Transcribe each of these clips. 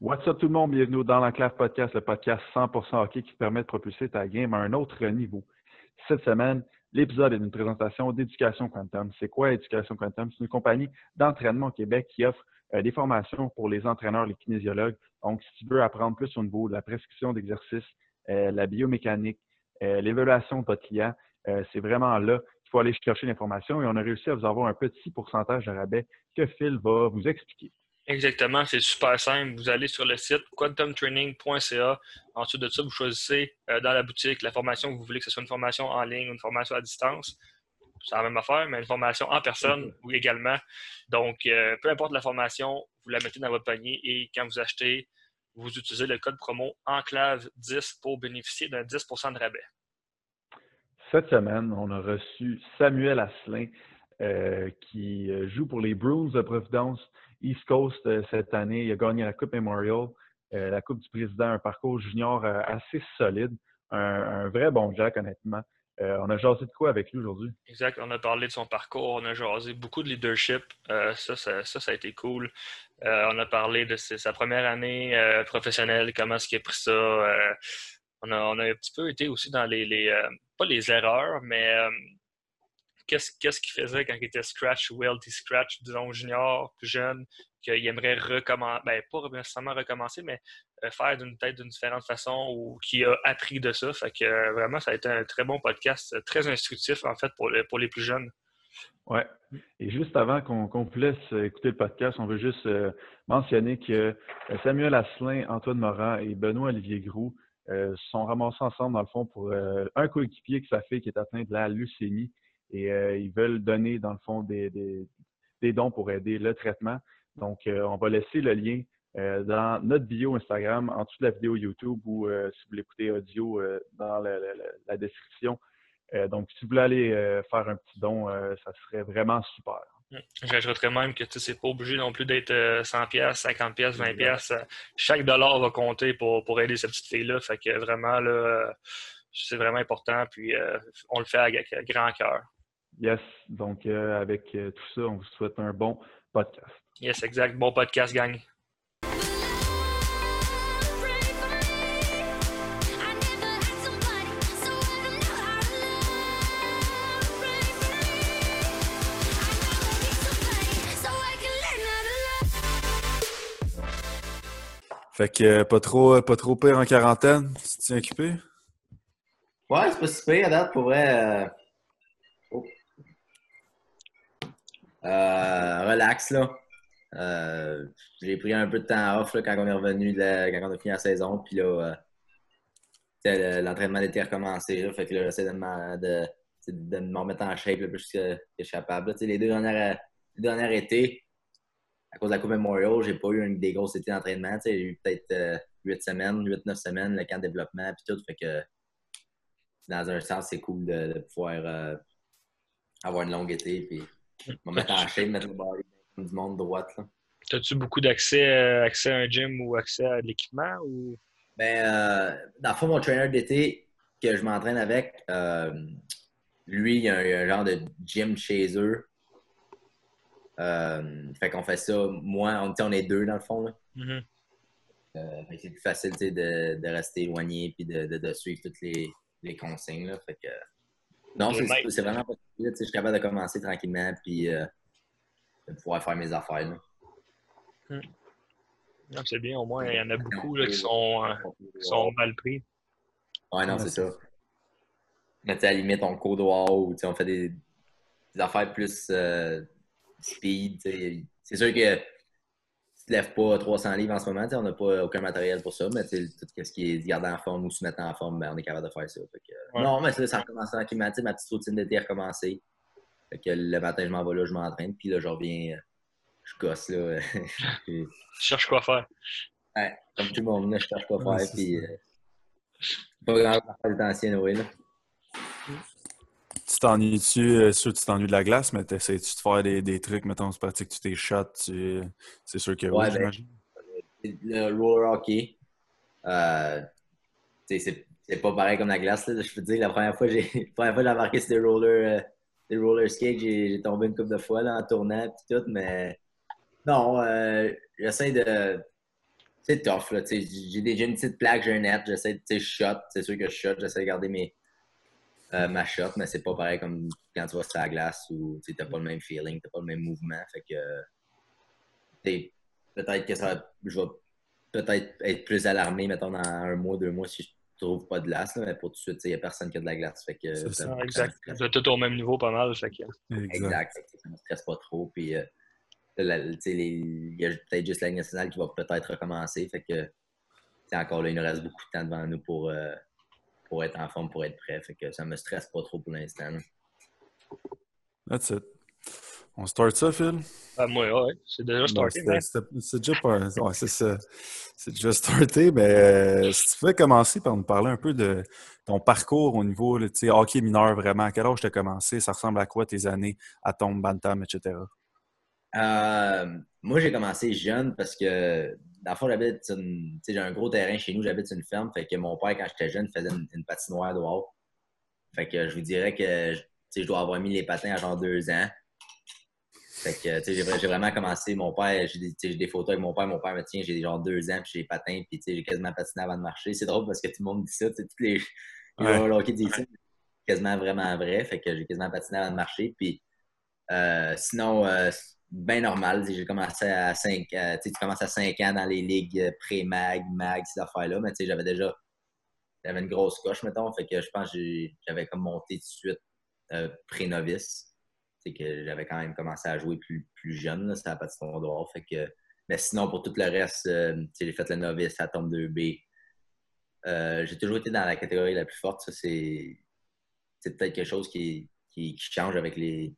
What's up tout le monde, bienvenue dans l'Enclave Podcast, le podcast 100% hockey qui te permet de propulser ta game à un autre niveau. Cette semaine, l'épisode est une présentation d'Éducation Quantum. C'est quoi Éducation Quantum? C'est une compagnie d'entraînement au Québec qui offre euh, des formations pour les entraîneurs, les kinésiologues. Donc, si tu veux apprendre plus au niveau de la prescription d'exercices, euh, la biomécanique, euh, l'évaluation de votre client, c'est vraiment là qu'il faut aller chercher l'information et on a réussi à vous avoir un petit pourcentage de rabais que Phil va vous expliquer. Exactement, c'est super simple. Vous allez sur le site quantumtraining.ca. Ensuite de ça, vous choisissez euh, dans la boutique la formation que vous voulez, que ce soit une formation en ligne ou une formation à distance. C'est la même affaire, mais une formation en personne ou également. Donc, euh, peu importe la formation, vous la mettez dans votre panier et quand vous achetez, vous utilisez le code promo ENCLAVE10 pour bénéficier d'un 10% de rabais. Cette semaine, on a reçu Samuel Asselin euh, qui joue pour les Bruins de Providence. East Coast euh, cette année. Il a gagné la Coupe Memorial, euh, la Coupe du Président, un parcours junior euh, assez solide. Un, vrai bon Jack, honnêtement. on a jasé de quoi avec lui aujourd'hui? Exact. On a parlé de son parcours, on a jasé beaucoup de leadership. ça, ça, ça, a été cool. on a parlé de sa première année professionnelle, comment est-ce qu'il a pris ça. On a, on, a, un petit peu été aussi dans les, les pas les erreurs, mais qu'est-ce qu'il faisait quand il était scratch ou LT scratch, disons junior, plus jeune, qu'il aimerait recommencer, ben, pas nécessairement recommencer, mais euh, faire d'une tête d'une différente façon ou qui a appris de ça. Fait que euh, vraiment, ça a été un très bon podcast, euh, très instructif en fait pour, pour les plus jeunes. Ouais. Et juste avant qu'on qu laisse écouter le podcast, on veut juste mentionner que Samuel Asselin, Antoine Morin et Benoît Olivier Groux sont ramassés ensemble, dans le fond, pour un coéquipier que sa fille qui est atteint de la leucémie et euh, ils veulent donner, dans le fond, des, des, dons pour aider le traitement. Donc, euh, on va laisser le lien euh, dans notre bio Instagram, en dessous de la vidéo YouTube ou si vous l'écoutez audio dans la, description. donc, si vous voulez aller faire un petit don, ça serait vraiment super. J'ajouterais même que tu c'est pas obligé non plus d'être 100 pièces, 50 pièces, 20 pièces. Chaque dollar va compter pour, pour aider cette petite fille-là. Fait que vraiment, là, c'est vraiment important. Puis, on le fait avec grand cœur. Yes. Donc, euh, avec euh, tout ça, on vous souhaite un bon podcast. Yes, exact. Bon podcast, gang. Fait que euh, pas trop pas trop pire en quarantaine. Tu t'es occupé? Ouais, c'est pas si pire à date pour vrai. Euh, relax, là. Euh, j'ai pris un peu de temps off là, quand on est revenu, quand on a fini la saison. Puis là, euh, l'entraînement d'été a recommencé. fait que là, j'essaie de, de, de, me remettre en shape plus que, je suis capable. les deux dernières, les étés, à cause de la Coupe Memorial, j'ai pas eu une, des grosses étés d'entraînement. J'ai eu peut-être 8 semaines, 8-9 semaines, le camp de développement, puis tout. Fait que dans un sens, c'est cool de, pouvoir avoir une longue été. Puis on va mettre en chaîne, mettre le body du monde droite. As-tu beaucoup d'accès euh, accès à un gym ou accès à de l'équipement? Ou... Ben, euh, dans le fond, mon trainer d'été que je m'entraîne avec, euh, lui, il y a un, genre de gym chez eux. Fait qu'on fait ça. Moi, on, on est deux dans le fond. Là. Mm-hmm. c'est plus facile de, de, rester éloigné et de, de, suivre toutes les, les consignes. Là. Fait que, non, c'est vraiment pas Je suis capable de commencer tranquillement puis euh, de pouvoir faire mes affaires. Hmm. C'est bien, au moins, il y en a beaucoup là, qui, sont, euh, sont mal pris. Ouais, non, c'est ça. Mais tu à la limite, on court dehors ou on fait des, des affaires plus euh, speed. C'est sûr que ne lèves pas 300 livres en ce moment. On n'a pas aucun matériel pour ça, mais tout ce qui est garder en forme ou se mettre en forme, ben, on est capable de faire ça. Non, mais ça, ça recommence tranquillement. Ma petite routine d'été a recommencé. que le matin, je m'en vais là, je m'entraîne, puis là, je reviens, euh, je gosse là. je cherche quoi faire? Ouais, comme tout le monde, là, je cherche quoi faire, puis euh, pas grand chose à faire ancien, oui, là. Tu t'ennuies-tu, euh, sûr tu t'ennuies de la glace, mais t'essaies-tu de faire des, des trucs, mettons, tu pratiques-tu tes shots, tu... c'est sûr que ouais, oui, ben, Le roller hockey, euh, c'est pas pareil comme la glace, là. je peux te dire, la première fois, j'ai, première fois, j'ai embarqué sur des rollers, euh, des roller skates, j'ai, tombé une couple de fois, là, en tournant, puis tout, mais non, euh, j'essaie de c'est tough. Là, j'ai déjà une petite plaque, j'ai un net, j'essaie de shot. C'est sûr que je shot, j'essaie de garder mes, euh, ma shot, mais c'est pas pareil comme quand tu vas sur la glace où tu n'as pas le même feeling, tu pas le même mouvement. Fait que peut-être que ça je vais peut-être être plus alarmé, mettons, dans un mois, deux mois si je trouve pas de glace, mais pour tout de suite, il n'y a personne qui a de la glace. Fait que, c'est ça, exact. Vous êtes tout au même niveau pas mal. Fait que... Exact. Ça ne me stresse pas trop. Puis, euh, il y a peut-être juste la nationale qui va peut-être recommencer. Fait que, encore là, il nous reste beaucoup de temps devant nous pour, euh, pour être en forme, pour être prêt. Fait que ça me stresse pas trop pour l'instant. That's it. On start ça, Phil? Ah, moi, ouais. C'est déjà starté. C'est déjà pas. Ouais, c'est ça. C'est déjà starté, mais euh, si tu pouvais commencer par nous parler un peu de ton parcours au niveau sais, hockey mineur, vraiment. À quel âge tu as commencé? Ça ressemble à quoi tes années à ton bantam, etc.? Euh, moi, j'ai commencé jeune parce que, dans le fond, j'habite j'ai un gros terrain chez nous, j'habite une ferme. Fait que mon père, quand j'étais jeune, faisait une, patinoire dehors. Fait que je vous dirais que je dois avoir mis les patins à genre deux ans. Fait que, tu sais, j'ai vraiment commencé. Mon père, j'ai des, des, photos avec mon père. Mon père me tient, j'ai genre deux ans, puis j'ai patins, puis j'ai quasiment patiné avant de marcher. C'est drôle parce que tout le monde dit ça. Tous les, disent ça, quasiment vraiment vrai. Fait que j'ai quasiment patiné avant de marcher. Puis euh, sinon, euh, bien normal. J'ai commencé à 5 euh, tu commences à 5 ans dans les ligues pré-mag, mag, ces affaires-là. Mais j'avais déjà j'avais une grosse coche, mettons. Fait que je pense que j'avais comme monté tout de suite pré-novice c'est que j'avais quand même commencé à jouer plus, plus jeune, ça n'a pas de dehors. Fait que, mais sinon, pour tout le reste, euh, j'ai fait le novice à tombe 2B. Euh, j'ai toujours été dans la catégorie la plus forte. Ça, c'est, peut-être quelque chose qui, qui, change avec les,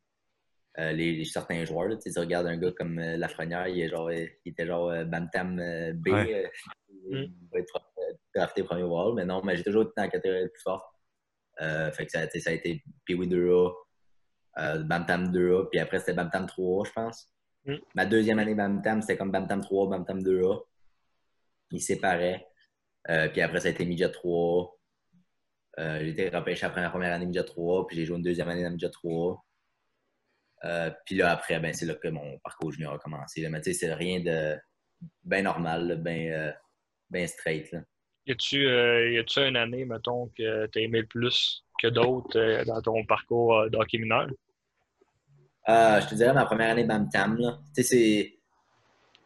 euh, les, certains joueurs. Là. Tu regardes un gars comme Lafrenière, il, est genre, il était genre Bantam B. il va être drafté premier wall. Mais non, mais j'ai toujours été dans la catégorie la plus forte. fait que ça, ça a été Pee-Wee 2A, euh, Bantam 2A, puis après c'était Bantam 3A, je pense. Mm. Ma deuxième année Bantam, c'était comme Bantam 3A, Bantam 2A. Ils séparaient. Euh, puis après, ça a été Midget 3A. Euh, j'ai été repêché après ma première année Midget 3A, puis j'ai joué une deuxième année dans Midget 3A. Euh, puis là, après, ben, c'est là que mon parcours junior a commencé. Mais tu sais, c'est rien de bien normal, bien ben straight. Là. Y a-tu euh, une année, mettons, que tu as aimé le plus que d'autres euh, dans ton parcours d'hockey mineur? je te dirais ma première année Bam-Tam. Tu sais, c'est.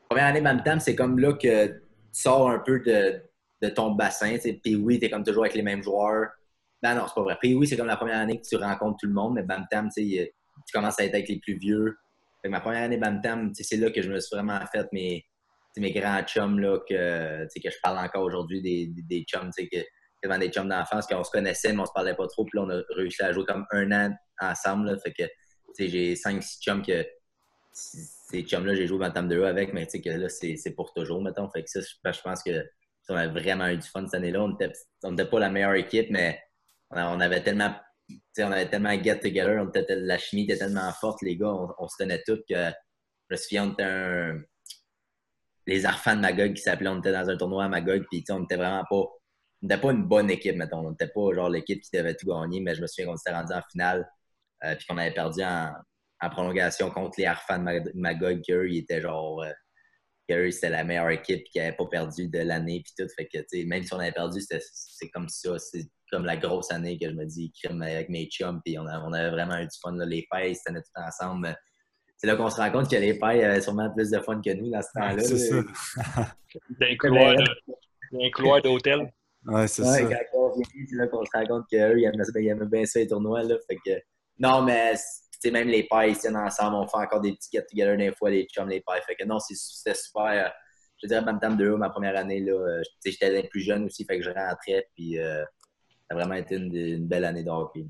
Première année Bam-Tam, c'est comme là que tu sors un peu de, de ton bassin. Puis oui, tu es comme toujours avec les mêmes joueurs. Ben non, c'est pas vrai. Puis oui, c'est comme la première année que tu rencontres tout le monde, mais Bam-Tam, tu commences à être avec les plus vieux. Fait ma première année Bam-Tam, c'est là que je me suis vraiment fait mes mes grands chums là, que, que je parle encore aujourd'hui, des, des, chums, que, devant des chums d'enfance qu'on se connaissait, mais on se parlait pas trop. Puis là, on a réussi à jouer comme un an ensemble. Fait que j'ai cinq, six chums que ces chums-là, j'ai joué Bantam 2 avec, mais que là, c'est pour toujours, mettons. Fait que ça, je pense que on a vraiment eu du fun cette année-là. On n'était pas la meilleure équipe, mais on avait tellement on avait tellement get together, la chimie était tellement forte, les gars, on, se tenait tous que je me souviens, on était un, les Arfans de Magog qui s'appelaient, on était dans un tournoi à Magog, puis on était vraiment pas. On n'était pas une bonne équipe, mettons. On n'était pas genre l'équipe qui devait tout gagner, mais je me souviens qu'on s'était rendu en finale, euh, puis qu'on avait perdu en, prolongation contre les Arfans de Magog, qu'eux, ils étaient genre. Euh, c'était la meilleure équipe qui n'avait pas perdu de l'année, puis tout. Fait que, même si on avait perdu, c'est comme ça. C'est comme la grosse année que je me dis, crime avec mes chums, puis on, on, avait vraiment eu du fun. Là. Les fêtes, c'était tout ensemble c'est là qu'on se rend compte que les pailles avaient sûrement plus de fun que nous dans ce temps-là. c'est ça. D'un couloir d'hôtel. Ouais, c'est ça. Quand on vient, c'est là qu'on se rend compte qu'eux, ils aimaient, bien ça, les tournois. Là, fait que... Non, mais même les pailles, ils tiennent ensemble. On fait encore des petits get-together des fois, les chums, les pailles. Fait que non, c'était super. Euh, je dirais, Bantam 2 ma première année, là, euh, j'étais plus jeune aussi, fait que je rentrais. Puis euh, ça a vraiment été une, belle année de hockey.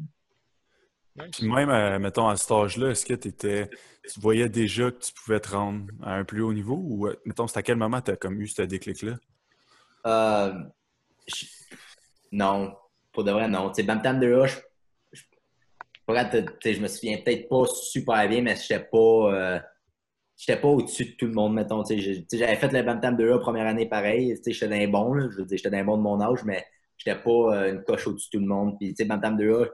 Puis même, euh, mettons, à cet âge-là, est-ce que étais, tu voyais déjà que tu pouvais te rendre à un plus haut niveau ou, mettons, c'est à quel moment tu as comme eu ce déclic-là? Euh, non. Pour de vrai, non. Tu sais, Bantam de Rush, je, je, me souviens peut-être pas super bien, mais je n'étais pas, j'étais pas au-dessus de tout le monde, mettons. J'avais fait le Bantam de première année pareil. J'étais d'un bon, je veux j'étais bon de mon âge, mais j'étais pas une coche au-dessus de tout le monde. Puis, Bantam de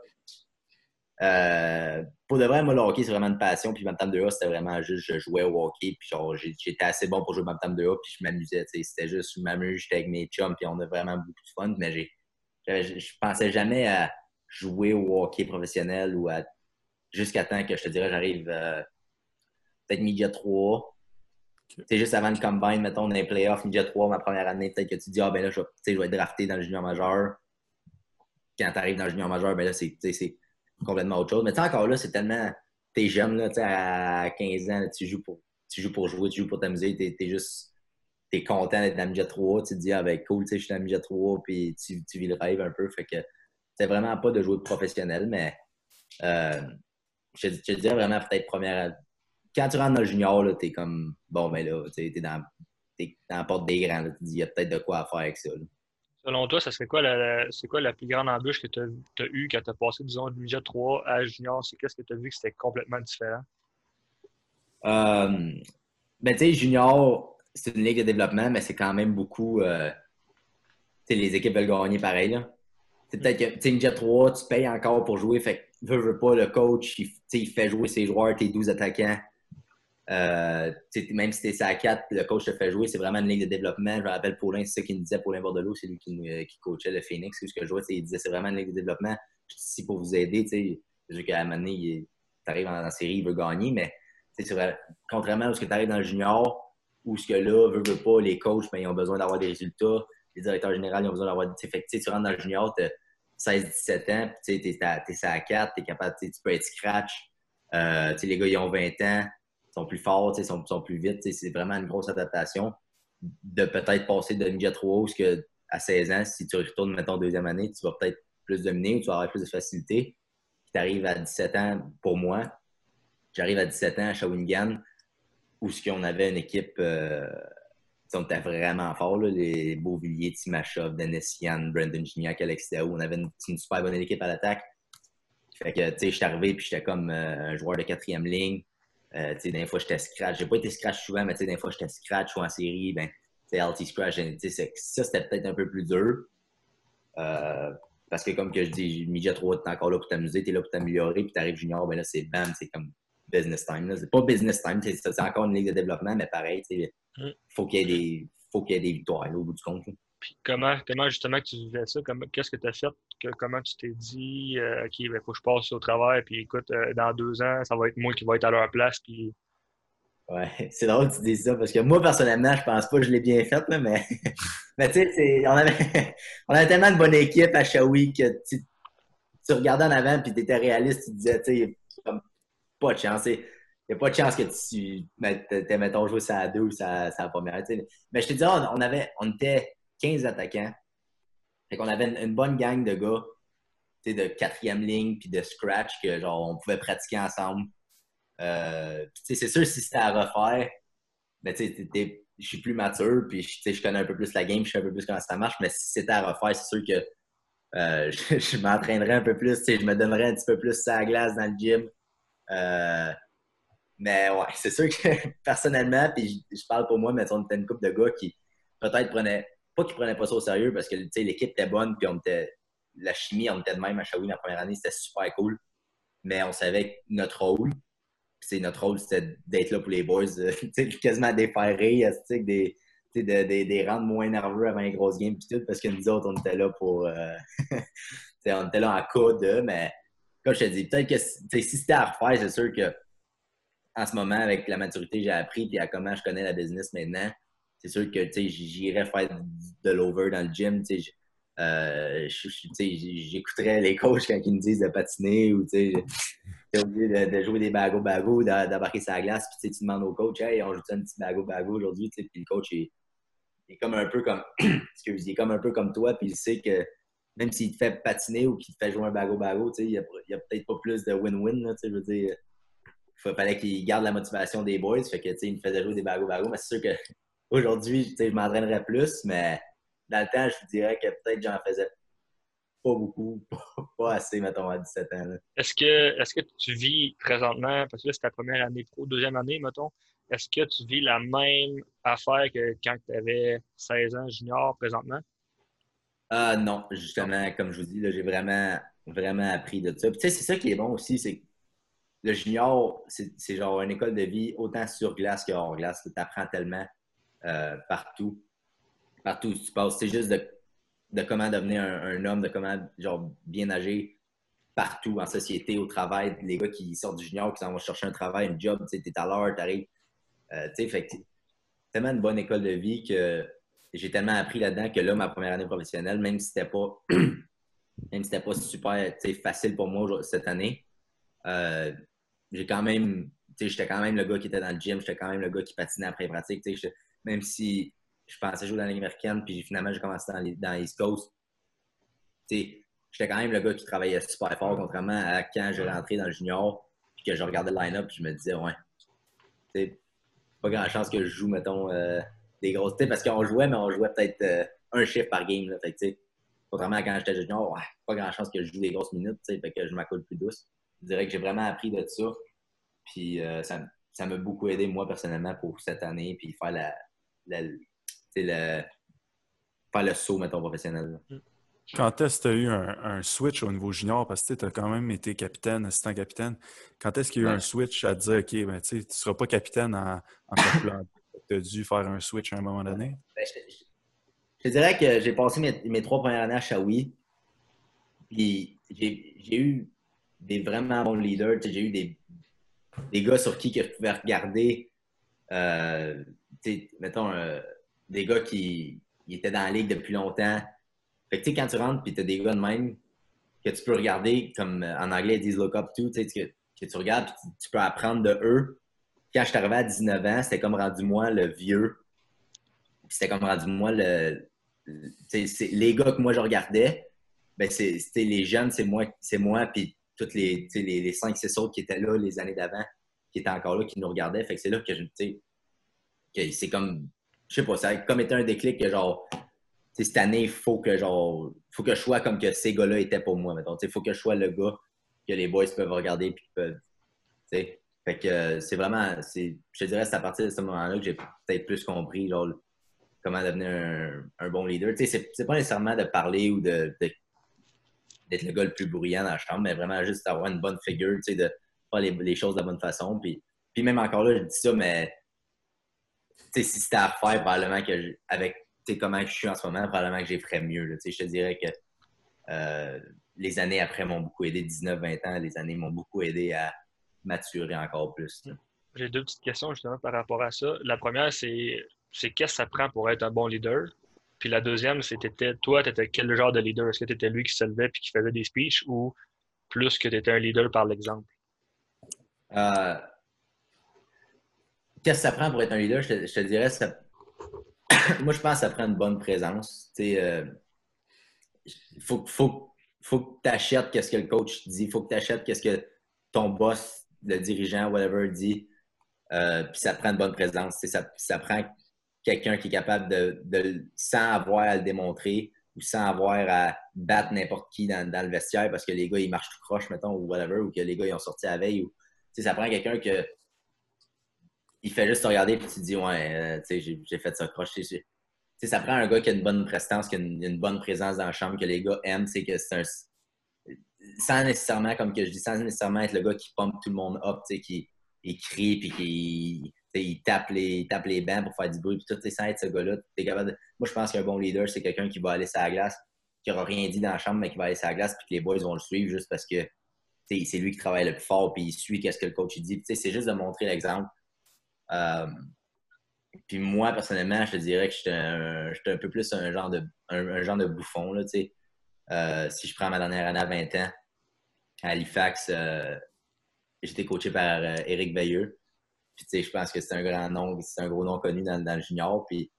euh, pour de vrai, moi, le hockey, c'est vraiment une passion. Puis Bantam 2A, c'était vraiment juste, je jouais au hockey. Puis genre, j'étais assez bon pour jouer Bantam 2A. Puis je m'amusais. C'était juste, je m'amuse, j'étais avec mes chums. Puis on a vraiment beaucoup de fun. Mais je pensais jamais à jouer au hockey professionnel ou à jusqu'à temps que je te dirais, j'arrive euh, peut-être Media 3. C'est juste avant le combine, mettons, dans les playoffs, Media 3, ma première année, peut-être que tu dis, ah ben là, je, je vais être drafté dans le junior majeur. Quand tu arrives dans le junior majeur, ben là, c'est complètement autre chose. Mais encore là, c'est tellement. T'es jeune, là, à 15 ans, tu, joues pour, tu joues pour jouer, tu joues pour t'amuser, t'es es juste. T'es content d'être dans Midget 3, tu te dis, ah ben cool, je suis dans Midget 3, puis tu, tu vis le rêve un peu. Fait que c'est vraiment pas de jouer professionnel, mais euh, je, te dirais vraiment peut-être première. Quand tu rentres dans le junior, tu es comme bon, ben là, tu es dans, es dans la porte des grands. Tu dis, il y a peut-être de quoi faire avec ça. Selon toi, ça serait quoi la, c'est quoi la plus grande embûche que tu as, eue quand tu as passé, disons, du midget 3 à junior? C'est qu'est-ce que tu as vu que c'était complètement différent? Euh, ben, tu sais, junior, c'est une ligue de développement, mais c'est quand même beaucoup. Euh, tu sais, les équipes veulent gagner pareil. Là. Peut-être que, midget 3, tu payes encore pour jouer. Fait que, veux, veux pas, le coach, il, il fait jouer ses joueurs, tes 12 attaquants. Euh, même si tu es à 4 le coach te fait jouer, c'est vraiment une ligue de développement. Je me rappelle Paulin, c'est ça qu'il me disait, Paulin Bordelot, c'est lui qui, qui, coachait le Phoenix. Ce que je vois, il disait c'est vraiment une ligue de développement. Je suis ici pour vous aider. Vu qu'à un moment donné, tu arrives en, série, il veut gagner, mais vrai, contrairement à ce que tu arrives dans le junior, où ce que là, veut, veut pas, les coachs, ben, ils ont besoin d'avoir des résultats. Les directeurs généraux, ils ont besoin d'avoir des. Fait tu rentres dans le junior, 16-17 ans, tu es, à 4, es capable, tu peux être scratch. Euh, les gars, ils ont 20 ans sont plus forts, ils sont, sont, plus vite. C'est vraiment une grosse adaptation de peut-être passer de midget 3 parce que à 16 ans, si tu retournes, mettons, deuxième année, tu vas peut-être plus dominer ou tu vas avoir plus de facilité. tu arrives à 17 ans, pour moi, j'arrive à 17 ans à Shawinigan, où qu'on avait une équipe, euh, on était vraiment fort, là, les Beauvilliers, Timashov, Dennis Yann, Brandon Gignac, Alex Théo. On avait une, super bonne équipe à l'attaque. Fait que, tu sais, je suis arrivé puis j'étais comme euh, un joueur de quatrième ligne. Euh, des fois, j'étais scratch. J'ai pas été scratch souvent, mais des fois, j'étais scratch ou en série. Ben, LT scratch, ça, c'était peut-être un peu plus dur. Euh, parce que, comme que je dis, midget 3, t'es encore là pour t'amuser, t'es là pour t'améliorer, puis t'arrives junior, ben là, c'est bam, c'est comme business time. C'est pas business time, c'est encore une ligue de développement, mais pareil, il mm. faut qu'il y ait des faut qu'il y ait des victoires au bout du compte. Puis comment, comment justement tu vivais ça? Qu'est-ce que tu as fait? comment tu t'es dit, euh, OK, il ben, faut que je passe au travail, puis écoute, euh, dans deux ans, ça va être moi qui va être à leur place. Puis... Ouais, c'est drôle que tu dises ça, parce que moi, personnellement, je pense pas que je l'ai bien fait, là, mais, mais tu sais, on avait... on avait tellement de bonne équipe à Shawi que tu, tu regardais en avant, puis tu étais réaliste, tu disais, tu sais, pas de chance. Il n'y a pas de chance que tu mettons, jouer ça à deux ou ça, ça première. Mais je te dis, on, avait, on était 15 attaquants. Fait qu'on avait une, bonne gang de gars, de quatrième ligne puis de scratch que genre on pouvait pratiquer ensemble. Euh, c'est sûr si c'était à refaire, ben, je suis plus mature puis je connais un peu plus la game, je sais un peu plus comment ça marche, mais si c'était à refaire, c'est sûr que euh, je, m'entraînerais un peu plus, je me donnerais un petit peu plus sa glace dans le gym. Euh, mais ouais, c'est sûr que personnellement, puis je, parle pour moi, mais on était une couple de gars qui peut-être prenaient pas qu'ils prenaient pas ça au sérieux parce que l'équipe était bonne, puis on était, la chimie, on était de même à Shawin la première année, c'était super cool. Mais on savait notre rôle, c'est notre rôle, c'était d'être là pour les boys, euh, quasiment des faire rire, des, des, des, des rendre moins nerveux avant les grosses games, puis tout, parce que nous autres, on était là pour. Euh, on était là en cas mais comme je te dis, peut-être que si c'était à refaire, c'est sûr que en ce moment, avec la maturité que j'ai appris, puis à comment je connais la business maintenant, c'est sûr que j'irais faire de l'over dans le gym. Euh, j'écouterais les coachs quand ils me disent de patiner ou de, jouer des bago-bago, d'embarquer sa glace, puis tu demandes au coach, hey, on joue un petit bago-bago aujourd'hui, puis le coach est, comme un peu comme comme un peu comme toi, puis il sait que même s'il te fait patiner ou qu'il te fait jouer un bago-bago, il n'y a, peut-être pas plus de win-win. Veux dire, il fallait qu'il garde la motivation des boys, fait que il me faisait jouer des bago-bago, mais c'est sûr que Aujourd'hui, je m'entraînerais plus, mais dans le temps, je dirais que peut-être j'en faisais pas beaucoup, pas, assez, mettons, à 17 ans. Est-ce que, est que tu vis présentement, parce que là, c'est ta première année pro, deuxième année, mettons, est-ce que tu vis la même affaire que quand tu avais 16 ans junior présentement? Ah non, justement, comme je vous dis, j'ai vraiment vraiment appris de ça. Tu sais, c'est ça qui est bon aussi, c'est que le junior, c'est genre une école de vie autant sur glace que hors glace. Tu apprends tellement euh, partout. Partout où tu passes. C'est juste de, comment devenir un, homme, de comment genre, bien agir partout en société, au travail. Les gars qui sortent du junior, qui s'en vont chercher un travail, un job, tu es à l'heure, tu arrives. Euh, tu sais, fait tellement une bonne école de vie que j'ai tellement appris là-dedans que là, ma première année professionnelle, même si c'était pas même si c'était pas super facile pour moi cette année, euh, j'ai quand même, j'étais quand même le gars qui était dans le gym, j'étais quand même le gars qui patinait après pratique. Même si je pensais jouer dans la américaine, puis finalement j'ai commencé dans, dans East Coast, j'étais quand même le gars qui travaillait super fort, contrairement à quand je rentrais dans le junior, puis que je regardais le line-up, puis je me disais, ouais, pas grand chance que je joue, mettons, euh, des grosses. Parce qu'on jouait, mais on jouait peut-être euh, un chiffre par game. Là, fait, contrairement à quand j'étais junior, ouais, pas grand chance que je joue des grosses minutes, fait que je m'accorde plus douce. Je dirais que j'ai vraiment appris de ça. Puis euh, ça, ça m'a beaucoup aidé, moi, personnellement, pour cette année, puis faire la, la le, faire le saut, mettons, professionnel. Mm. Quand est-ce que tu as eu un, switch au niveau junior? Parce que tu as quand même été capitaine, assistant capitaine. Quand est-ce qu'il y a eu un switch à te dire, OK, ben, tu ne seras pas capitaine en, en Tu as dû faire un switch à un moment donné? Ben, je, dirais que j'ai passé mes, trois premières années à Shawi. Puis j'ai eu des vraiment bons leaders. J'ai eu des, des gars sur qui que je pouvais regarder. Euh, mettons, euh, des gars qui, étaient dans la ligue depuis longtemps. Fait que, quand tu rentres et tu as des gars de même que tu peux regarder, comme en anglais ils disent look up to, que, que tu regardes et tu, peux apprendre de eux. Quand je suis arrivé à 19 ans, c'était comme rendu moi le vieux. C'était comme rendu moi le. les gars que moi je regardais, ben c'était les jeunes, c'est moi, c'est moi, puis toutes les, les, les 5-6 autres qui étaient là les années d'avant, qui étaient encore là, qui nous regardaient. Fait que c'est là que je, que c'est comme, je sais pas, ça a comme été un déclic que genre, cette année, il faut que genre, faut que je sois comme que ces gars-là étaient pour moi. Il faut que je sois le gars que les boys peuvent regarder puis peuvent, fait que c'est vraiment, je te dirais, c'est à partir de ce moment-là que j'ai peut-être plus compris genre, comment devenir un, bon leader. Tu sais, c'est pas nécessairement de parler ou de, d'être le gars le plus bruyant dans la chambre, mais vraiment juste avoir une bonne figure, tu sais, de faire les, choses de la bonne façon. Puis, puis même encore là, je dis ça, mais si c'était à faire, probablement que avec comment je suis en ce moment, probablement que j'ai ferais mieux. je te dirais que euh, les années après m'ont beaucoup aidé, 19-20 ans, les années m'ont beaucoup aidé à maturer encore plus. J'ai deux petites questions justement par rapport à ça. La première, c'est qu'est-ce que ça prend pour être un bon leader? Puis la deuxième, c'était toi, tu étais quel genre de leader? Est-ce que tu étais lui qui se levait et qui faisait des speeches ou plus que tu étais un leader par l'exemple? Euh, qu'est-ce que ça prend pour être un leader? Je te, dirais, ça... moi, je pense que ça prend une bonne présence. Il euh, faut, faut, faut que tu achètes ce que le coach dit. Il faut que tu achètes ce que ton boss, le dirigeant, whatever, dit. Euh, puis ça prend une bonne présence. Ça, ça prend quelqu'un qui est capable de, sans avoir à le démontrer ou sans avoir à battre n'importe qui dans, le vestiaire parce que les gars, ils marchent tout croche, mettons, ou whatever, ou que les gars, ils ont sorti la veille. Ou, ça prend quelqu'un que il fait juste te regarder et tu te dis, ouais, euh, j'ai fait ça croche. ça prend un gars qui a une bonne prestance, qui a une, bonne présence dans la chambre, que les gars aiment, c'est que c'est un. Sans nécessairement, comme que je dis, sans nécessairement être le gars qui pompe tout le monde up, qui crie puis qui il tape, les, tape les bancs pour faire du bruit. Puis tout, sans être ce gars-là, Moi, je pense qu'un bon leader, c'est quelqu'un qui va aller sur la glace, qui n'aura rien dit dans la chambre, mais qui va aller sur la glace, puis que les boys vont le suivre juste parce que c'est lui qui travaille le plus fort, puis il suit qu'est-ce que le coach dit. C'est juste de montrer l'exemple. Euh, puis moi, personnellement, je te dirais que j'étais un, peu plus un genre de, un, genre de bouffon. Là, euh, si je prends ma dernière année à 20 ans, à Halifax, euh, j'étais coaché par Eric Veilleux je pense que c'est un grand nom, c'est un gros nom connu dans, le junior. Puis,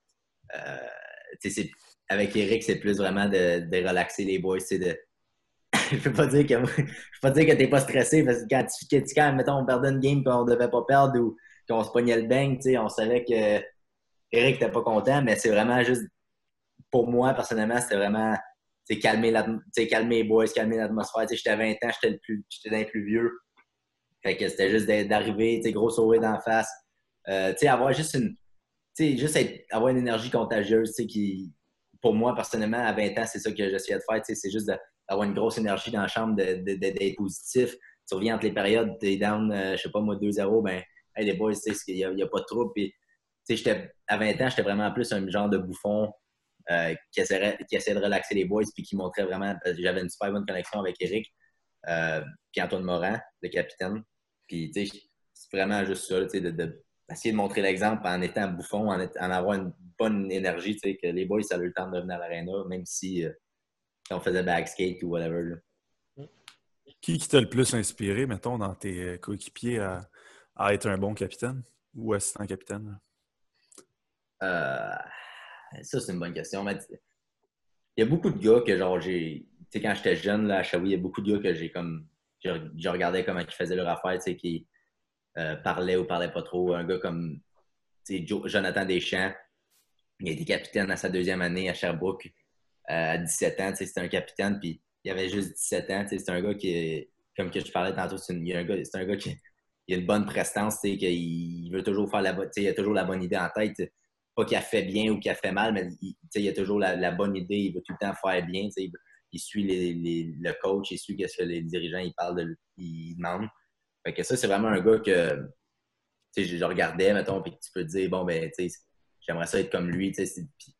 euh, avec Eric, c'est plus vraiment de, relaxer les boys. De... je peux pas dire que je peux pas dire que t'es pas stressé parce que quand tu, quand, mettons, on perdait une game et on devait pas perdre ou qu'on se pognait le bang, on savait que Eric n'était pas content, mais c'est vraiment juste pour moi, personnellement, c'était vraiment calmer, calmer les boys, calmer l'atmosphère. J'étais à 20 ans, j'étais le plus plus vieux. Fait que c'était juste d'arriver, gros sourire d'en face. Euh, avoir juste une. Juste avoir une énergie contagieuse, qui. Pour moi, personnellement, à 20 ans, c'est ça que j'essayais de faire. C'est juste avoir une grosse énergie dans la chambre, d'être positif. Tu reviens entre les périodes, tu es down, je je sais pas moi, 2-0, ben, les boys, il n'y a, a, pas de trouble. À 20 ans, j'étais vraiment plus un genre de bouffon euh, qui, essaierait, qui essayait de relaxer les boys puis qui montrait vraiment. J'avais une super bonne connexion avec Eric, euh, puis Antoine Morin, le capitaine. Puis, tu sais, c'est vraiment juste ça, tu sais, de, essayer de montrer l'exemple en étant bouffon, en, en, avoir une bonne énergie, tu sais, que les boys, ça a eu le temps de revenir à l'aréna, même si euh, on faisait backskate ou whatever. Qui, qui t'a le plus inspiré, mettons, dans tes coéquipiers à, à, être un bon capitaine ou assistant capitaine? Euh, ça, c'est une bonne question. il y a beaucoup de gars que, genre, j'ai. Tu sais, quand j'étais jeune, là, à Shawi, il y a beaucoup de gars que j'ai comme. Je, regardais comment ils faisaient leur affaire, tu sais, qui euh, parlaient ou parlaient pas trop. Un gars comme Jonathan Deschamps, il a été capitaine à sa deuxième année à Sherbrooke euh, à 17 ans. C'était un capitaine, puis il avait juste 17 ans. C'est un gars qui, comme que je parlais tantôt, c'est un, un, gars qui a une bonne prestance, qu'il veut toujours faire la bonne, il a toujours la bonne idée en tête pas qu'il a fait bien ou qu'il a fait mal, mais il, il a toujours la, bonne idée, il veut tout le temps faire bien. Il, il, suit le coach, il suit ce que les dirigeants ils parlent de, ils demandent. Fait que ça, c'est vraiment un gars que je, je regardais, mettons, puis tu peux te dire, bon, ben, j'aimerais ça être comme lui.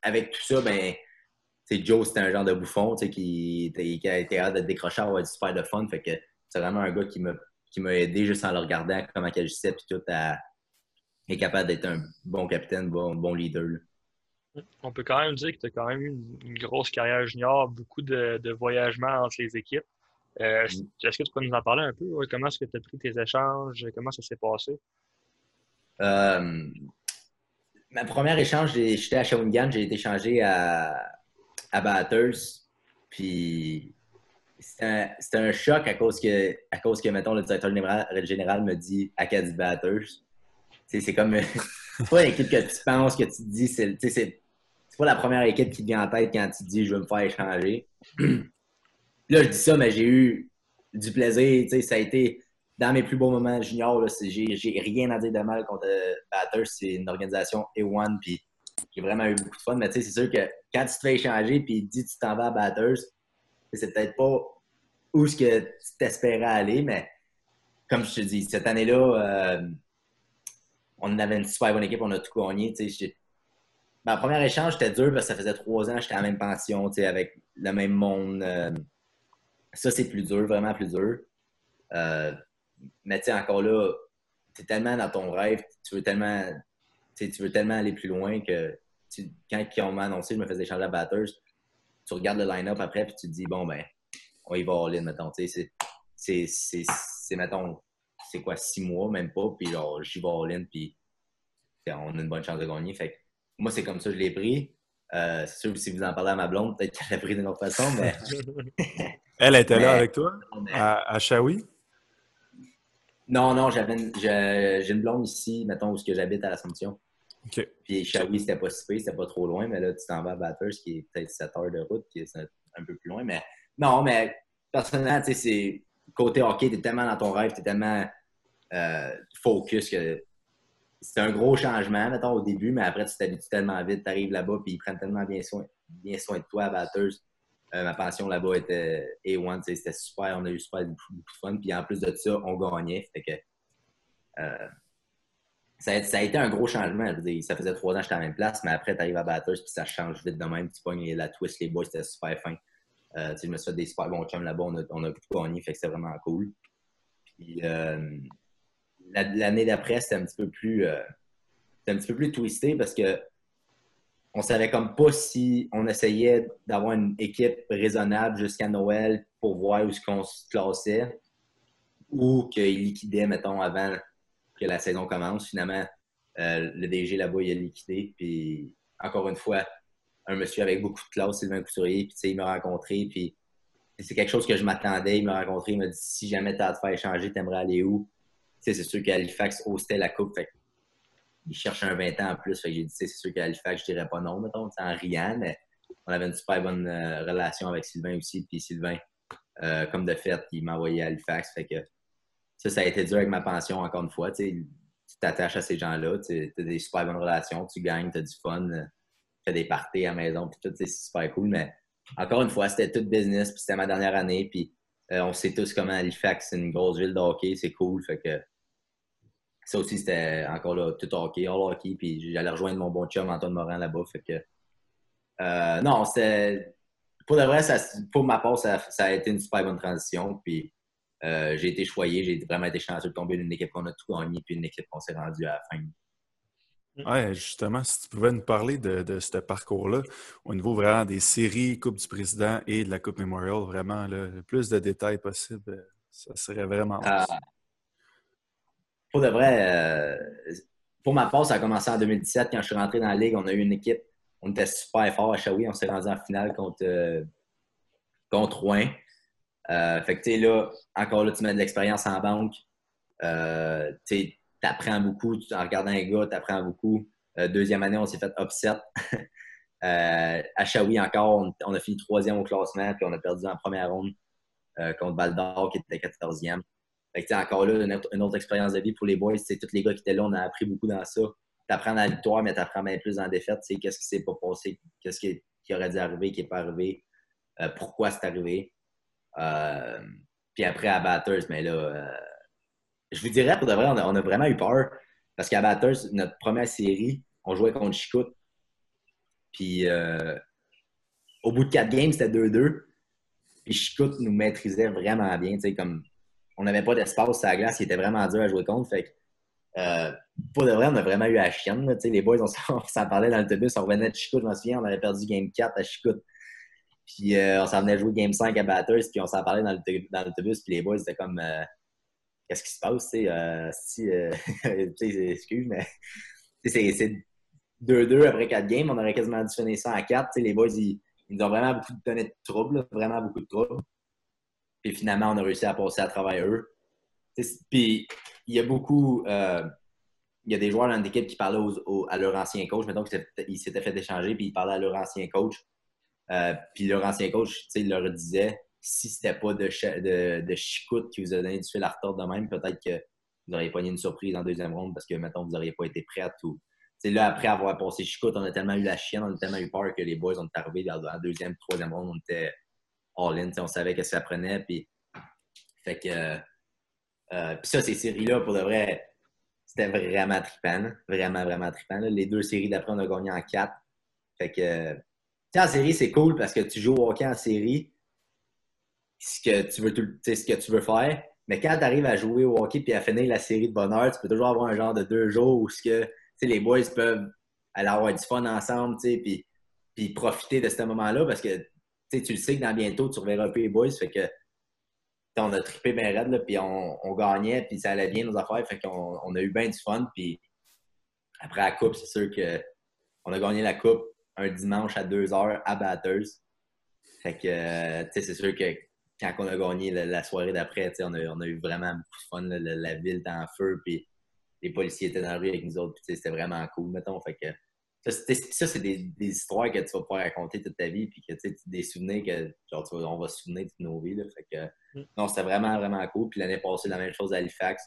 avec tout ça, ben, Joe, c'était un genre de bouffon qui, qui a été hâte de décrocher, avoir du super de fun. Fait que c'est vraiment un gars qui m'a aidé juste en le regardant, comment il agissait, puis tout à est capable d'être un bon capitaine, bon, bon leader. On peut quand même dire que tu as quand même eu une, grosse carrière junior, beaucoup de, de voyagements entre les équipes. Euh, mm. Est-ce que tu peux nous en parler un peu? Comment est-ce que tu as pris tes échanges? Comment ça s'est passé? Euh, ma première échange, j'étais à Shawinigan, j'ai été échangé à, à Batters. Puis c'était un, choc à cause que, à cause que, mettons, le directeur général, général me dit Acadie Batters. C'est comme. c'est pas l'équipe que tu penses, que tu te dis. C'est pas la première équipe qui te vient en tête quand tu te dis je veux me faire échanger. là, je dis ça, mais j'ai eu du plaisir. Ça a été dans mes plus beaux moments juniors. J'ai rien à dire de mal contre Batters. C'est une organisation A1. Puis j'ai vraiment eu beaucoup de fun. Mais c'est sûr que quand tu te fais échanger puis dit tu t'en vas à Batters, c'est peut-être pas où ce que tu t'espérais aller, mais comme je te dis, cette année-là, euh, on avait une super bonne équipe, on a tout gagné. Ma première échange, c'était dur parce que ça faisait trois ans, j'étais à la même pension, avec le même monde. Euh, ça, c'est plus dur, vraiment plus dur. Euh, mais tu encore là, tu es tellement dans ton rêve, tu veux tellement, tu veux tellement aller plus loin que quand ils ont annoncé je me faisais échanger à Batters, tu regardes le line-up après et tu te dis, bon, ben, on y va all-in, mettons. C'est, mettons, c'est quoi, six mois, même pas, puis genre, j'y vais all-in, puis on a une bonne chance de gagner. Fait moi, c'est comme ça que je l'ai pris. Euh, c'est sûr que si vous en parlez à ma blonde, peut-être qu'elle l'a pris d'une autre façon, mais. Elle était là avec toi, à, à Shawi? Non, non, j'avais j'ai une blonde ici, mettons, où j'habite à l'Assomption. OK. Puis Shawi, c'était pas si c'était pas trop loin, mais là, tu t'en vas à Batters, qui est peut-être 7 heures de route, qui est un peu plus loin. Mais non, mais personnellement, tu sais, c'est côté hockey, t'es tellement dans ton rêve, t'es tellement euh, focus que c'est un gros changement, au début, mais après, tu t'habitues tellement vite, tu arrives là-bas, puis ils prennent tellement bien soin, bien soin de toi, batteuse. Euh, ma pension là-bas était A1, c'était super, on a eu super beaucoup, de fun, puis en plus de ça, on gagnait. Fait que, euh, ça, a, été un gros changement. ça faisait trois ans que j'étais à la même place, mais après, tu arrives à batteuse, puis ça change vite de même. Tu pognes la twist, les boys, c'était super fin. je me suis fait des super bons chums là-bas, on a, on gagné, fait que c'était vraiment cool. Puis, l'année d'après, c'était un petit peu plus euh, un petit peu plus twisté parce que on savait comme pas si on essayait d'avoir une équipe raisonnable jusqu'à Noël pour voir où est-ce qu'on se classait ou qu'il liquidait, mettons, avant que la saison commence. Finalement, euh, le DG là-bas, il a liquidé. Puis, encore une fois, un monsieur avec beaucoup de classe, Sylvain Couturier, puis il m'a rencontré, puis c'est quelque chose que je m'attendais. Il m'a rencontré, il m'a dit si jamais tu as à te faire échanger, t'aimerais aller où c'est sûr qu'Halifax hostait la coupe. Fait il cherche un 20 ans en plus. Fait j'ai dit, c'est sûr qu'Halifax, je dirais pas non, mettons, en riant, mais on avait une super bonne euh, relation avec Sylvain aussi. Puis Sylvain, euh, comme de fait, il m'a envoyé à Halifax. Fait que ça, ça a été dur avec ma pension, encore une fois. Tu t'attaches à ces gens-là, tu as des super bonnes relations, tu gagnes, tu as du fun, tu fais des parties à la maison, puis tout, c'est super cool. Mais encore une fois, c'était tout business, puis c'était ma dernière année, puis on sait tous comment Halifax, c'est une grosse ville de hockey, c'est cool, fait que ça aussi, c'était encore là, tout hockey, all hockey, puis j'allais rejoindre mon bon chum Antoine Morin là-bas, fait que... non, c'est pour de vrai, ça, pour ma part, ça, ça, a été une super bonne transition. Puis euh, j'ai été choyé, j'ai vraiment été chanceux de tomber d'une équipe qu'on a tout gagné, puis une équipe qu'on s'est rendu à la fin. Ouais, justement, si tu pouvais nous parler de, de ce parcours-là, au niveau vraiment des séries Coupe du Président et de la Coupe Memorial, vraiment, le plus de détails possible, ça serait vraiment. Euh, pour de vrai, euh, pour ma part, ça a commencé en 2017 quand je suis rentré dans la Ligue. On a eu une équipe on était super fort à Shawi. On s'est rendu en finale contre, euh, contre Rouen. Euh, fait que, tu là, encore là, tu mets de l'expérience en banque. Euh, tu apprends beaucoup. En regardant un gars, tu apprends beaucoup. deuxième année, on s'est fait upset. à Shawi, encore, on, a fini troisième au classement, puis on a perdu en première ronde contre Baldor, qui était 14e. Fait encore là, une autre, expérience de vie pour les boys. C'est tous les gars qui étaient là, on a appris beaucoup dans ça tu apprends la victoire, mais tu apprends bien plus en défaite. Tu sais, qu'est-ce qui s'est pas passé, qu'est-ce qui, aurait dû arriver, qui n'est pas arrivé, euh, pourquoi c'est arrivé. Euh, puis après, à Batters, mais là, euh, je vous dirais, pour de vrai, on a, vraiment eu peur. Parce qu'à Batters, notre première série, on jouait contre Chicout. Puis au bout de quatre games, c'était 2-2. Puis Chicout nous maîtrisait vraiment bien. Comme on n'avait pas d'espace à la glace, il était vraiment dur à jouer contre. Fait euh, pour de vrai, on a vraiment eu la chienne. Les boys, on s'en parlait dans l'autobus. On revenait de Chicout, je me souviens, on avait perdu Game 4 à Chicout. Puis euh, on s'en venait jouer Game 5 à Batters, puis on s'en parlait dans l'autobus. Puis les boys, c'était comme euh, Qu'est-ce qui se passe? si, excuse, mais c'est 2-2 après 4 games. On aurait quasiment dû finir ça à 4. les boys, ils, ils, ont vraiment beaucoup donné de troubles, vraiment beaucoup de troubles. Puis finalement, on a réussi à passer à travers eux. Puis il y a beaucoup. Euh, il y a des joueurs dans l'équipe qui parlaient à leur ancien coach. Mettons qu'ils s'étaient fait échanger, puis ils parlaient à leur ancien coach. Euh, puis leur ancien coach, il leur disait si c'était pas de, de, Chicoute qui vous a donné du fil à retordre de même, peut-être que vous auriez pogné une surprise en deuxième ronde parce que, mettons, vous n'auriez pas été prêts ou. là, après avoir passé Chicoute, on a tellement eu la chienne, on a tellement eu peur que les boys ont arrivé dans deuxième, troisième ronde, on était all-in, on savait qu'est-ce que ça prenait. Puis, fait que euh, puis ça, ces séries-là, pour de vrai, c'était vraiment trippant. Vraiment, vraiment trippant. Les deux séries d'après, on a gagné en quatre. Fait que, en série, c'est cool parce que tu joues au hockey en série, ce que tu veux, ce que tu veux faire. Mais quand tu arrives à jouer au hockey puis à finir la série de bonheur, tu peux toujours avoir un genre de deux jours où ce que, les boys peuvent aller avoir du fun ensemble, puis, puis profiter de ce moment-là parce que tu le sais que dans bientôt, tu reverras un peu les boys. Fait que on a trippé bien raide, puis on, gagnait, puis ça allait bien nos affaires. Fait qu'on on a eu bien du fun. Puis après la coupe, c'est sûr qu'on a gagné la coupe un dimanche à 2 h à Batters. Fait que, c'est sûr que quand on a gagné la, soirée d'après, on a, on a eu vraiment beaucoup de fun. La, ville était en feu, puis les policiers étaient dans la rue avec nous autres. C'était vraiment cool, mettons. Fait que ça, c'est des, histoires que tu vas pouvoir raconter toute ta vie, puis que tu des souvenirs que genre, on va se souvenir de nos vies. Fait que, mm. non, c'était vraiment, vraiment cool. Puis l'année passée, la même chose à Halifax.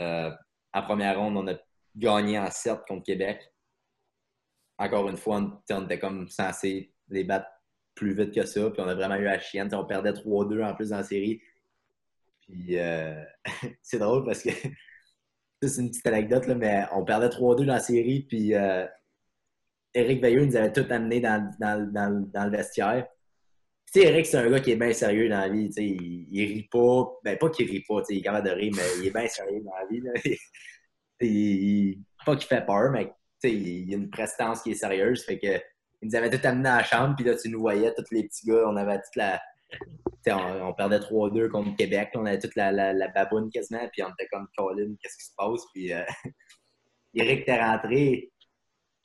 Euh, en première ronde, on a gagné en 7 contre Québec. Encore une fois, on, était comme censé les battre plus vite que ça. Puis on a vraiment eu la chienne. on perdait 3-2 en plus dans la série. Puis euh, c'est drôle parce que c'est une petite anecdote, là, mais on perdait 3-2 dans la série. Puis euh, Eric Veilleux nous avait tout amené dans, dans, dans, le vestiaire. Tu sais, Eric, c'est un gars qui est bien sérieux dans la vie. Tu sais, il, il rit pas. Ben, pas qu'il rit pas, tu sais, il est capable de rire, mais il est bien sérieux dans la vie. Pas qu'il fait peur, mais tu sais, il, a une prestance qui est sérieuse. Fait que, il nous avait tout amené dans la chambre, puis là, tu nous voyais, tous les petits gars, on avait toute la. On, on, perdait 3-2 contre Québec, on avait toute la, la, baboune quasiment, puis on était comme Colin, qu'est-ce qui se passe? Puis euh, Eric était rentré,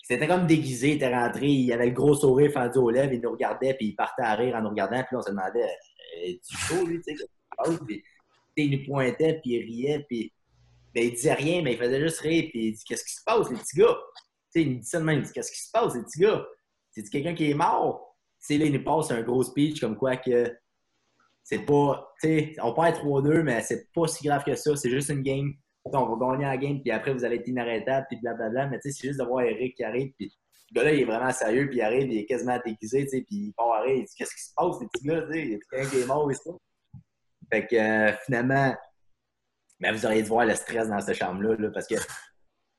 c'était comme déguisé, il était rentré, il avait le gros sourire fendu aux lèvres, il nous regardait, puis il partait à rire en nous regardant, puis on se demandait, euh, es-tu chaud, lui, tu sais, puis, il nous pointait, puis il riait, puis ben, il disait rien, mais il faisait juste rire, puis il dit, qu'est-ce qui se passe, les petits gars? sais, il nous dit ça de même, il dit, qu'est-ce qui se passe, les petits gars? C'est quelqu'un qui est mort? sais, là, il nous passe un gros speech comme quoi que c'est pas, tu sais, on être 3-2, mais c'est pas si grave que ça, c'est juste une game on va gagner la game, puis après, vous allez être inarrêtable, puis blablabla. Mais tu sais, c'est juste de voir Eric qui arrive, puis gars-là, il est vraiment sérieux, puis il arrive, il est quasiment déguisé, tu sais, puis il part arriver, il dit Qu'est-ce qui se passe, les petits gars, tu sais, il y a quelqu'un qui est mort. Fait que euh, finalement, vous auriez dû voir le stress dans cette chambre-là, là, parce que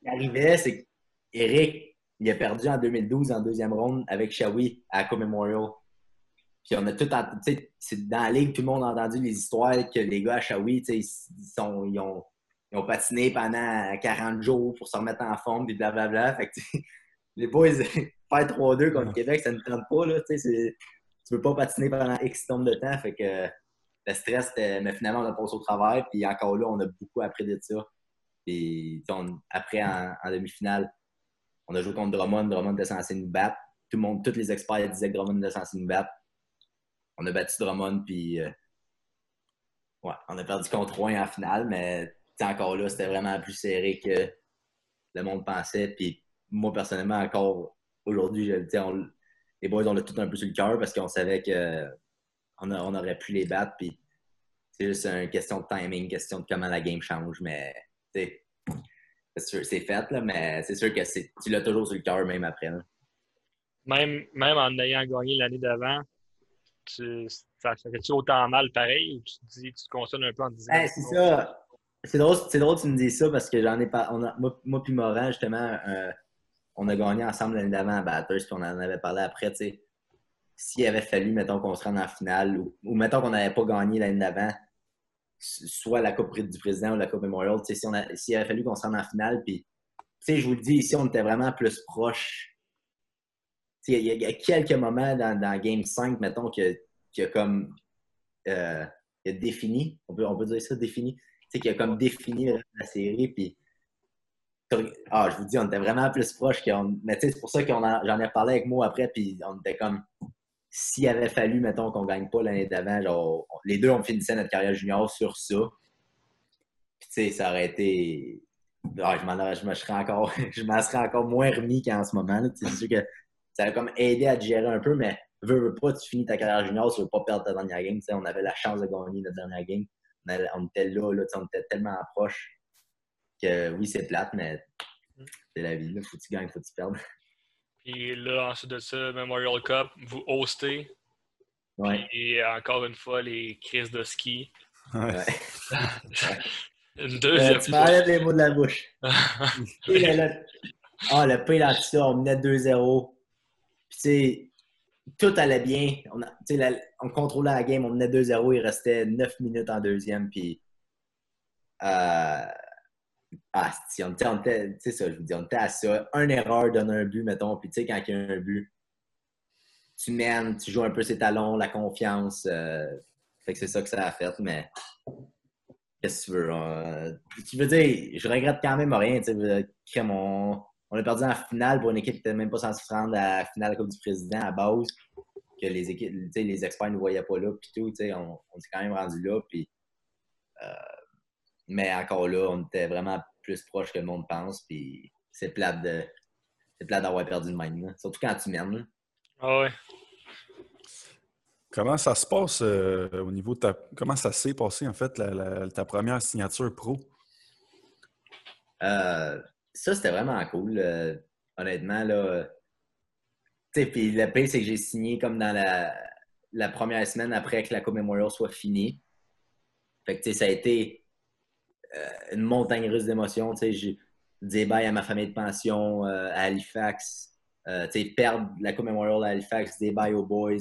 il arrivait, c'est qu'Eric, il a perdu en 2012 en deuxième ronde avec Shawi à Co-Memorial. Puis on a tout entendu, c'est dans la ligue, tout le monde a entendu les histoires que les gars à Shawi, ils, sont, ils, ont, ils ont patiné pendant 40 jours pour se remettre en forme, puis blablabla. Fait que, les boys, faire 3-2 contre Québec, ça ne tente pas. Là, tu ne peux pas patiner pendant X nombre de temps. Fait que le stress, mais finalement, on a passé au travail. Puis encore là, on a beaucoup appris de ça. Puis après, en, demi-finale, on a joué contre Drummond. Drummond était censé nous battre. Tout le monde, tous les experts disaient que Drummond était censé nous battre. On a battu Drummond, puis euh, ouais, on a perdu contre Rouen en finale, mais encore là, c'était vraiment plus serré que le monde pensait. Puis moi, personnellement, encore aujourd'hui, les boys, on l'a tout un peu sur le cœur parce qu'on savait qu'on on aurait pu les battre. Puis c'est juste une question de timing, question de comment la game change. Mais c'est fait, là, mais c'est sûr que tu l'as toujours sur le cœur même après. Même, même en ayant gagné l'année d'avant, ça, fait-tu autant mal pareil ou tu te dis, tu te consoles un peu en disant. c'est ça. C'est drôle, drôle que tu me dis ça parce que j'en ai moi, moi puis Morin, justement, euh, on a gagné ensemble l'année d'avant à Batters, puis on en avait parlé après. S'il avait fallu, mettons, qu'on se rende en finale, ou, mettons qu'on n'avait pas gagné l'année d'avant, soit la Coupe du Président ou la Coupe Memorial, s'il avait fallu qu'on se rende en finale, puis, je vous le dis, ici, on était vraiment plus proche. Il y, a quelques moments dans, Game 5, mettons, qui a, comme euh, défini, on peut, on peut dire ça, défini, sais, qui a comme défini la série, puis ah, je vous dis, on était vraiment plus proches. qu'on. Mais tu sais, c'est pour ça que j'en ai parlé avec moi après, puis on était comme. S'il avait fallu, mettons, qu'on gagne pas l'année d'avant, genre, les deux, on finissait notre carrière junior sur ça. Puis tu sais, ça aurait été. Ah, je m'en je me serais encore. je m'en serais encore moins remis qu'en ce moment. C'est sûr que ça a comme aidé à gérer un peu, mais veux, veux pas, tu finis ta carrière junior, tu veux pas perdre ta dernière game. sais, on avait la chance de gagner notre dernière game. On, était là, là on était tellement proche que oui, c'est plate, mais c'est la vie. Il faut que tu gagnes, faut que tu perdes. Puis là, ensuite de ça, Memorial Cup, vous hostez. Ouais. Et encore une fois, les crises de ski. Ouais. une deuxième. Euh, tu m'enlèves les mots de la bouche. Ah, le pays là on menait 2-0. Puis, tu sais, tout allait bien. On, a, on contrôlait la game, on menait 2-0. Il restait 9 minutes en deuxième. Puis, euh, ah, si on était, ça, je vous dis, on à ça. Un erreur donne un but, mettons, puis tu sais, quand il y a un but, tu mènes, tu joues un peu ses talons, la confiance. Euh, fait que c'est ça que ça a fait, mais qu'est-ce que tu veux? Tu veux dire, je regrette quand même rien, tu sais, on, on a perdu en finale pour une équipe qui n'était même pas censée se rendre à la finale de la Coupe du Président à base, que les équipes, tu sais, les experts ne voyaient pas là, puis tout, tu sais, on, on s'est quand même rendu là, puis. Euh, mais encore là, on était vraiment plus proche que le monde pense. Puis c'est plate de. C'est plate d'avoir perdu le même. Surtout quand tu mènes. Ah ouais. Comment ça se passe euh, au niveau de ta. Comment ça s'est passé en fait ta première signature pro? Euh, ça, c'était vraiment cool. Euh, honnêtement, là. Puis le pire, c'est que j'ai signé comme dans la, première semaine après que la Coupe Memorial soit finie. Fait que ça a été euh, une montagne russe d'émotions. J'ai dit bye à ma famille de pension euh, à Halifax. Perdre la Coupe Memorial à Halifax, des bye aux boys,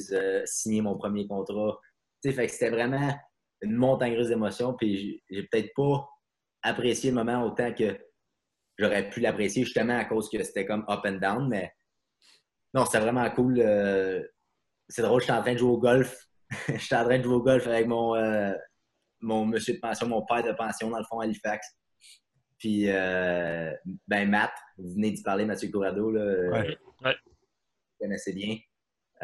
signer mon premier contrat. Fait que c'était vraiment une montagne russe d'émotions. Puis j'ai peut-être pas apprécié le moment autant que j'aurais pu l'apprécier justement à cause que c'était comme up and down. Mais non, c'était vraiment cool. c'est drôle, je suis en train de jouer au golf. je suis en train de jouer au golf avec mon, mon monsieur de pension, mon père de pension, dans le fond, à Halifax. Puis, euh, ben, Matt, vous venez d'y parler, Mathieu Corrado, là. Ouais. ouais. Vous connaissez bien.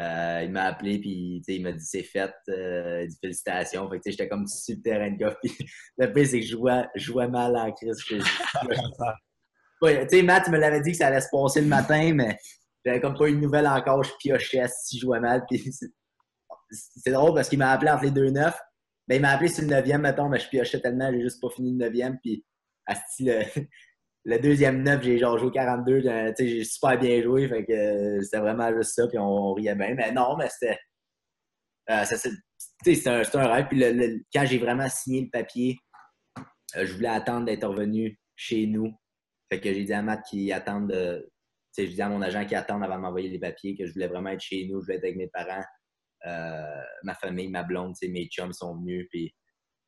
Euh, il m'a appelé, puis il m'a dit c'est fait, euh, dit félicitations. Fait j'étais comme sur le terrain de golf. Puis le pire, c'est que je jouais, je jouais mal en crise. tu sais, Matt, il me l'avait dit que ça allait se passer le matin, mais j'avais comme pas une nouvelle encore. Je piochais si je jouais mal. C'est drôle parce qu'il m'a appelé entre les deux neufs. Ben, il m'a appelé sur le 9e, mettons, mais je piochais tellement, j'ai juste pas fini le 9e. Puis, à style, le deuxième neuf, j'ai genre joué 42. euh, tu sais, J'ai super bien joué. Fait que euh, c'était vraiment juste ça. Puis on, riait bien. Mais non, mais c'était. euh, tu un, rêve. Puis le- le- quand j'ai vraiment signé le papier, euh, je voulais attendre d'être revenu chez nous. Fait que j'ai dit à Matt qu'il attende de. Tu sais, je dis à mon agent qu'il attende avant de m'envoyer les papiers, que je voulais vraiment être chez nous, je voulais être avec mes parents, euh, ma famille, ma blonde, mes chums sont venus. Puis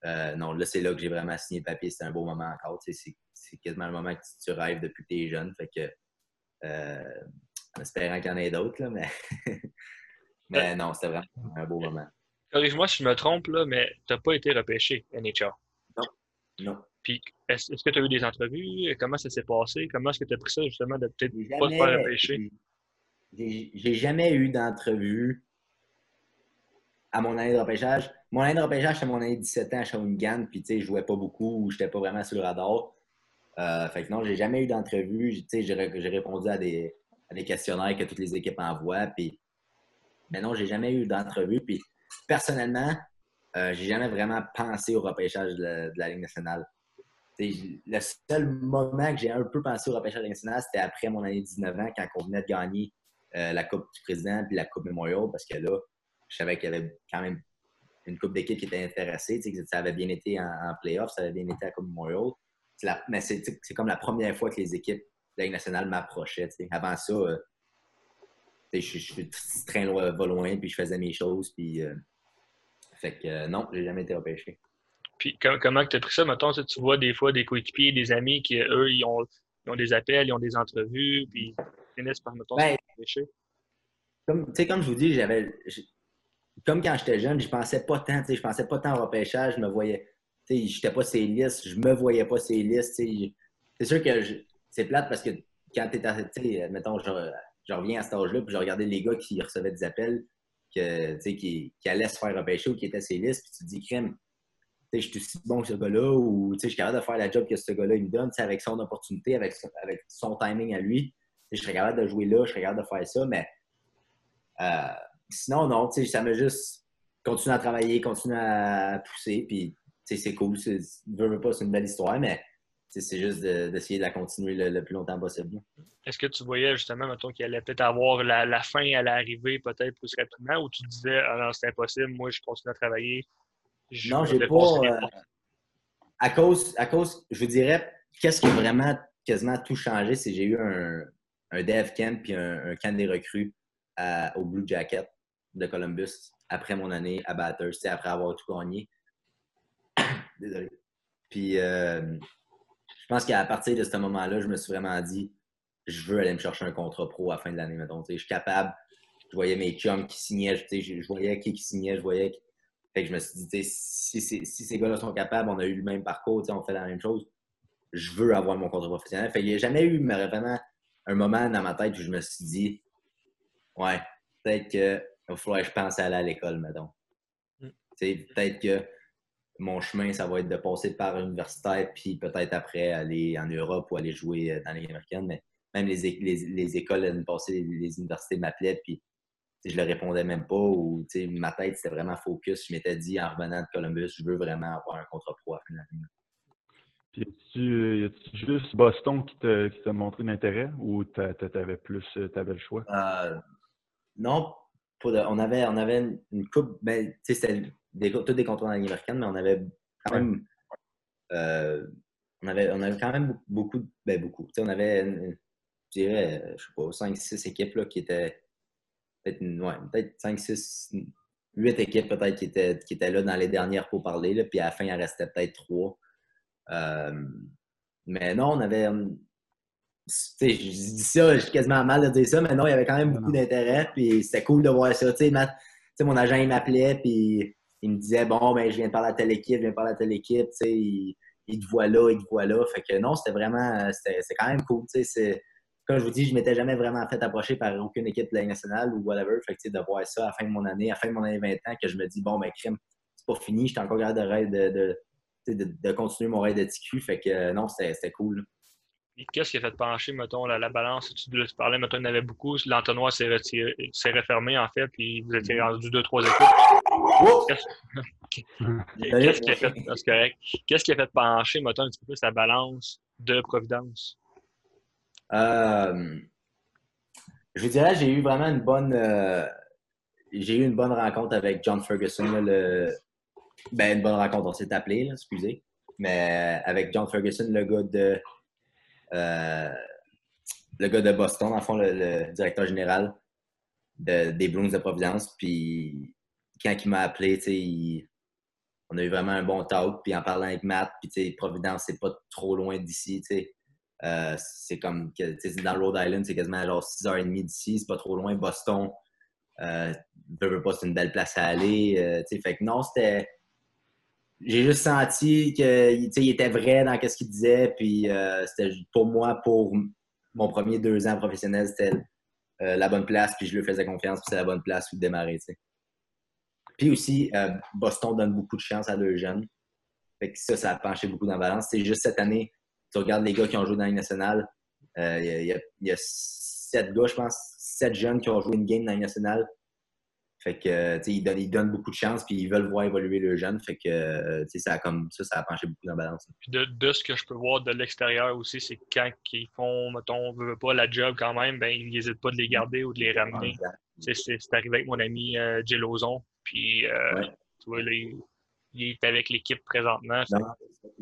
euh, non, là, c'est là que j'ai vraiment signé le papier. C'était un beau moment encore. C'est c'est quasiment le moment que tu, tu rêves depuis que tu es jeune. Fait que, euh, en espérant qu'il y en ait d'autres, là, mais, mais non, c'était vraiment un beau moment. Corrige-moi si je me trompe, là, mais tu n'as pas été repêché NHL. Non. Puis, est-ce que tu as eu des entrevues? Comment ça s'est passé? Comment est-ce que tu as pris ça, justement, de peut-être pas te faire repêcher? j'ai- jamais eu d'entrevue à mon année de repêchage. Mon année de repêchage, c'était mon année de 17 ans à Shawinigan, puis tu sais, je jouais pas beaucoup, j'étais pas vraiment sur le radar. Euh, fait que non, j'ai jamais eu d'entrevue. J'ai- Tu sais, j'ai ré- j'ai répondu à des, à des questionnaires que toutes les équipes envoient, puis mais non, j'ai jamais eu d'entrevue. Puis personnellement, euh, j'ai jamais vraiment pensé au repêchage de la, de la Ligue nationale. Le seul moment que j'ai un peu pensé au repêchage nationale, c'était après mon année de 19 ans, quand on venait de gagner euh, la Coupe du Président puis la Coupe Memorial, parce que là, je savais qu'il y avait quand même une coupe d'équipes qui était intéressée. que Ça avait bien été en, en playoff, ça avait bien été à la Coupe Memorial. La- mais c'est comme la première fois que les équipes de la Ligue nationale m'approchaient. Avant ça, euh, je, loin- va loin, puis je faisais mes choses. Puis, euh, fait que euh, non, j'ai jamais été repêché. Puis, com- comment tu as pris ça? Mettons, tu vois des fois des coéquipiers, des amis qui, eux, ils ont, ils ont des appels, ils ont des entrevues, puis ils finissent par, mettons, Ben, comme, tu sais, comme je vous dis, j'avais. Comme quand j'étais jeune, je pensais pas tant, tu sais, je pensais pas tant au repêchage, je me voyais. Tu sais, j'étais pas ces listes, je me voyais pas ces listes. tu sais. C'est sûr que je- c'est plate parce que quand. Tu sais, mettons, je, je reviens à cet âge-là, puis je regardais les gars qui recevaient des appels, que, qui, qui allaient se faire repêcher ou qui étaient ces listes, puis tu te dis, crème, je suis aussi bon que ce gars-là, ou je suis capable de faire la job que ce gars-là me donne, avec son opportunité, avec son, avec son timing à lui. Je serais capable de jouer là, je serais capable de faire ça, mais euh, sinon, non, ça m'a juste continué à travailler, continué à pousser, puis c'est cool. C'est, veux, pas, c'est une belle histoire, mais c'est juste de- d'essayer de la continuer le, le plus longtemps possible. Est-ce que tu voyais, justement, mettons, qu'il allait peut-être avoir la, la fin à l'arrivée, peut-être plus rapidement, ou tu disais, ah non, c'est impossible, moi, je continue à travailler? Je Non, j'ai pas. euh, à cause, à cause, je vous dirais, qu'est-ce qui a vraiment quasiment tout changé, c'est que j'ai eu un, un dev camp puis un, un camp des recrues à- au Blue Jacket de Columbus après mon année à Batters, après avoir tout gagné. Désolé. Puis, euh, je pense qu'à partir de ce moment-là, je me suis vraiment dit, je veux aller me chercher un contrat pro à la fin de l'année, mettons. Je suis capable. Je voyais mes chums qui signaient, je voyais qui qui signait, je voyais. qui- Fait que je me suis dit, si, ces- si ces gars-là sont capables, on a eu le même parcours, on fait la même chose, je veux avoir mon contrat professionnel. Fait qu'il n'y a jamais eu mais vraiment un moment dans ma tête où je me suis dit, ouais, peut-être qu'il va falloir que je pense à aller à l'école, mettons. Mm. Peut-être que mon chemin, ça va être de passer par universitaire, puis peut-être après aller en Europe ou aller jouer dans les américaines. Mais même les, é- les, les écoles l'année passée, les, les universités m'appelaient, puis je le répondais même pas. Ou ma tête, c'était vraiment focus. Je m'étais dit en revenant de Columbus, je veux vraiment avoir un contrat pro à la fin de l'année. Puis, y a-tu juste Boston qui t'a qui t'a montré l'intérêt ou t'a- t'a- t'avais plus, euh, t'avais le choix? Euh, non, pour de- on avait, on avait une, une coupe, ben, tu sais, c'était des, tous des contrats dans la Ligue américaine, mais on avait quand même, euh, on, avait, on avait quand même beaucoup, ben, beaucoup. Tu sais, on avait, je dirais, je sais pas, 5-6 équipes là, qui étaient, peut-être, ouais, peut-être 5, 6, 8 équipes peut-être qui étaient, qui étaient là dans les dernières pour parler, là, puis à la fin, il en restait peut-être 3. mais non, on avait, sais, je dis ça, j'ai quasiment mal de dire ça, mais non, il y avait quand même beaucoup d'intérêt, puis c'était cool de voir ça. Tu sais, Matt- tu sais, mon agent, il m'appelait, puis il me disait, bon, ben, je viens de parler à telle équipe, je viens de parler à telle équipe, tu sais, il, il te voit là, il te voit là. Fait que non, c'était vraiment, euh, c'était c'est quand même cool, tu sais, c'est- comme je vous dis, je m'étais jamais vraiment fait approcher par aucune équipe de la Ligue nationale ou whatever. Fait que, tu sais, de voir ça à la fin de mon année, à la fin de mon année 20 ans, que je me dis, bon, ben, crime, c'est pas fini, j'étais encore capable de, rêve de, de, de, de continuer mon rêve de TQ. Fait que euh, non, c'était cool. Qu'est-ce qui a fait pencher, mettons, la, la balance? Tu, tu parlais, mettons, il y en avait beaucoup. L'entonnoir s'est retiré- s'est refermé, en fait, puis vous étiez rendu deux, trois équipes. Qu'est-ce qui a fait, c'est correct. Qu'est-ce qui a fait pencher, mettons, un petit peu plus la balance de Providence? Euh, je vous dirais, j'ai eu vraiment une bonne, euh, j'ai eu une bonne rencontre avec John Ferguson. le, ben, une bonne rencontre, on s'est appelé, excusez. Mais avec John Ferguson, le gars de, le gars de Boston, en fond, le, directeur général des Blues de Providence. Puis quand il m'a appelé, on a eu vraiment un bon talk. Puis en parlant avec Matt, puis Providence, c'est pas trop loin d'ici. Euh, c'est comme dans Rhode Island, c'est quasiment genre 6h30 d'ici, c'est pas trop loin. Boston, euh, pas, c'est une belle place à aller. Euh, fait que non, c'était. J'ai juste senti qu'il était vrai dans ce qu'il disait. Puis euh, c'était pour moi, pour mon premier deux ans professionnel, c'était la bonne place. Puis je lui faisais confiance. Puis c'est la bonne place où démarrer. Puis aussi, Boston donne beaucoup de chance à leurs jeunes. Fait que ça, ça a penché beaucoup dans la balance. C'est juste cette année, tu regardes les gars qui ont joué dans la nationale, euh, il y, a sept gars, je pense, sept jeunes qui ont joué une game dans la nationale. Fait que, tu ils donnent, ils donnent beaucoup de chance, puis ils veulent voir évoluer le jeune. Fait que, euh, tu sais, ça a comme ça, ça a penché beaucoup dans la balance. Puis de, de ce que je peux voir de l'extérieur aussi, c'est quand ils font, mettons, on veut pas la job quand même, ben ils n'hésitent pas de les garder ou de les ramener. C'est arrivé avec mon ami euh, Jill Ozon. Puis, euh, tu vois, là, il, est avec l'équipe présentement. Non,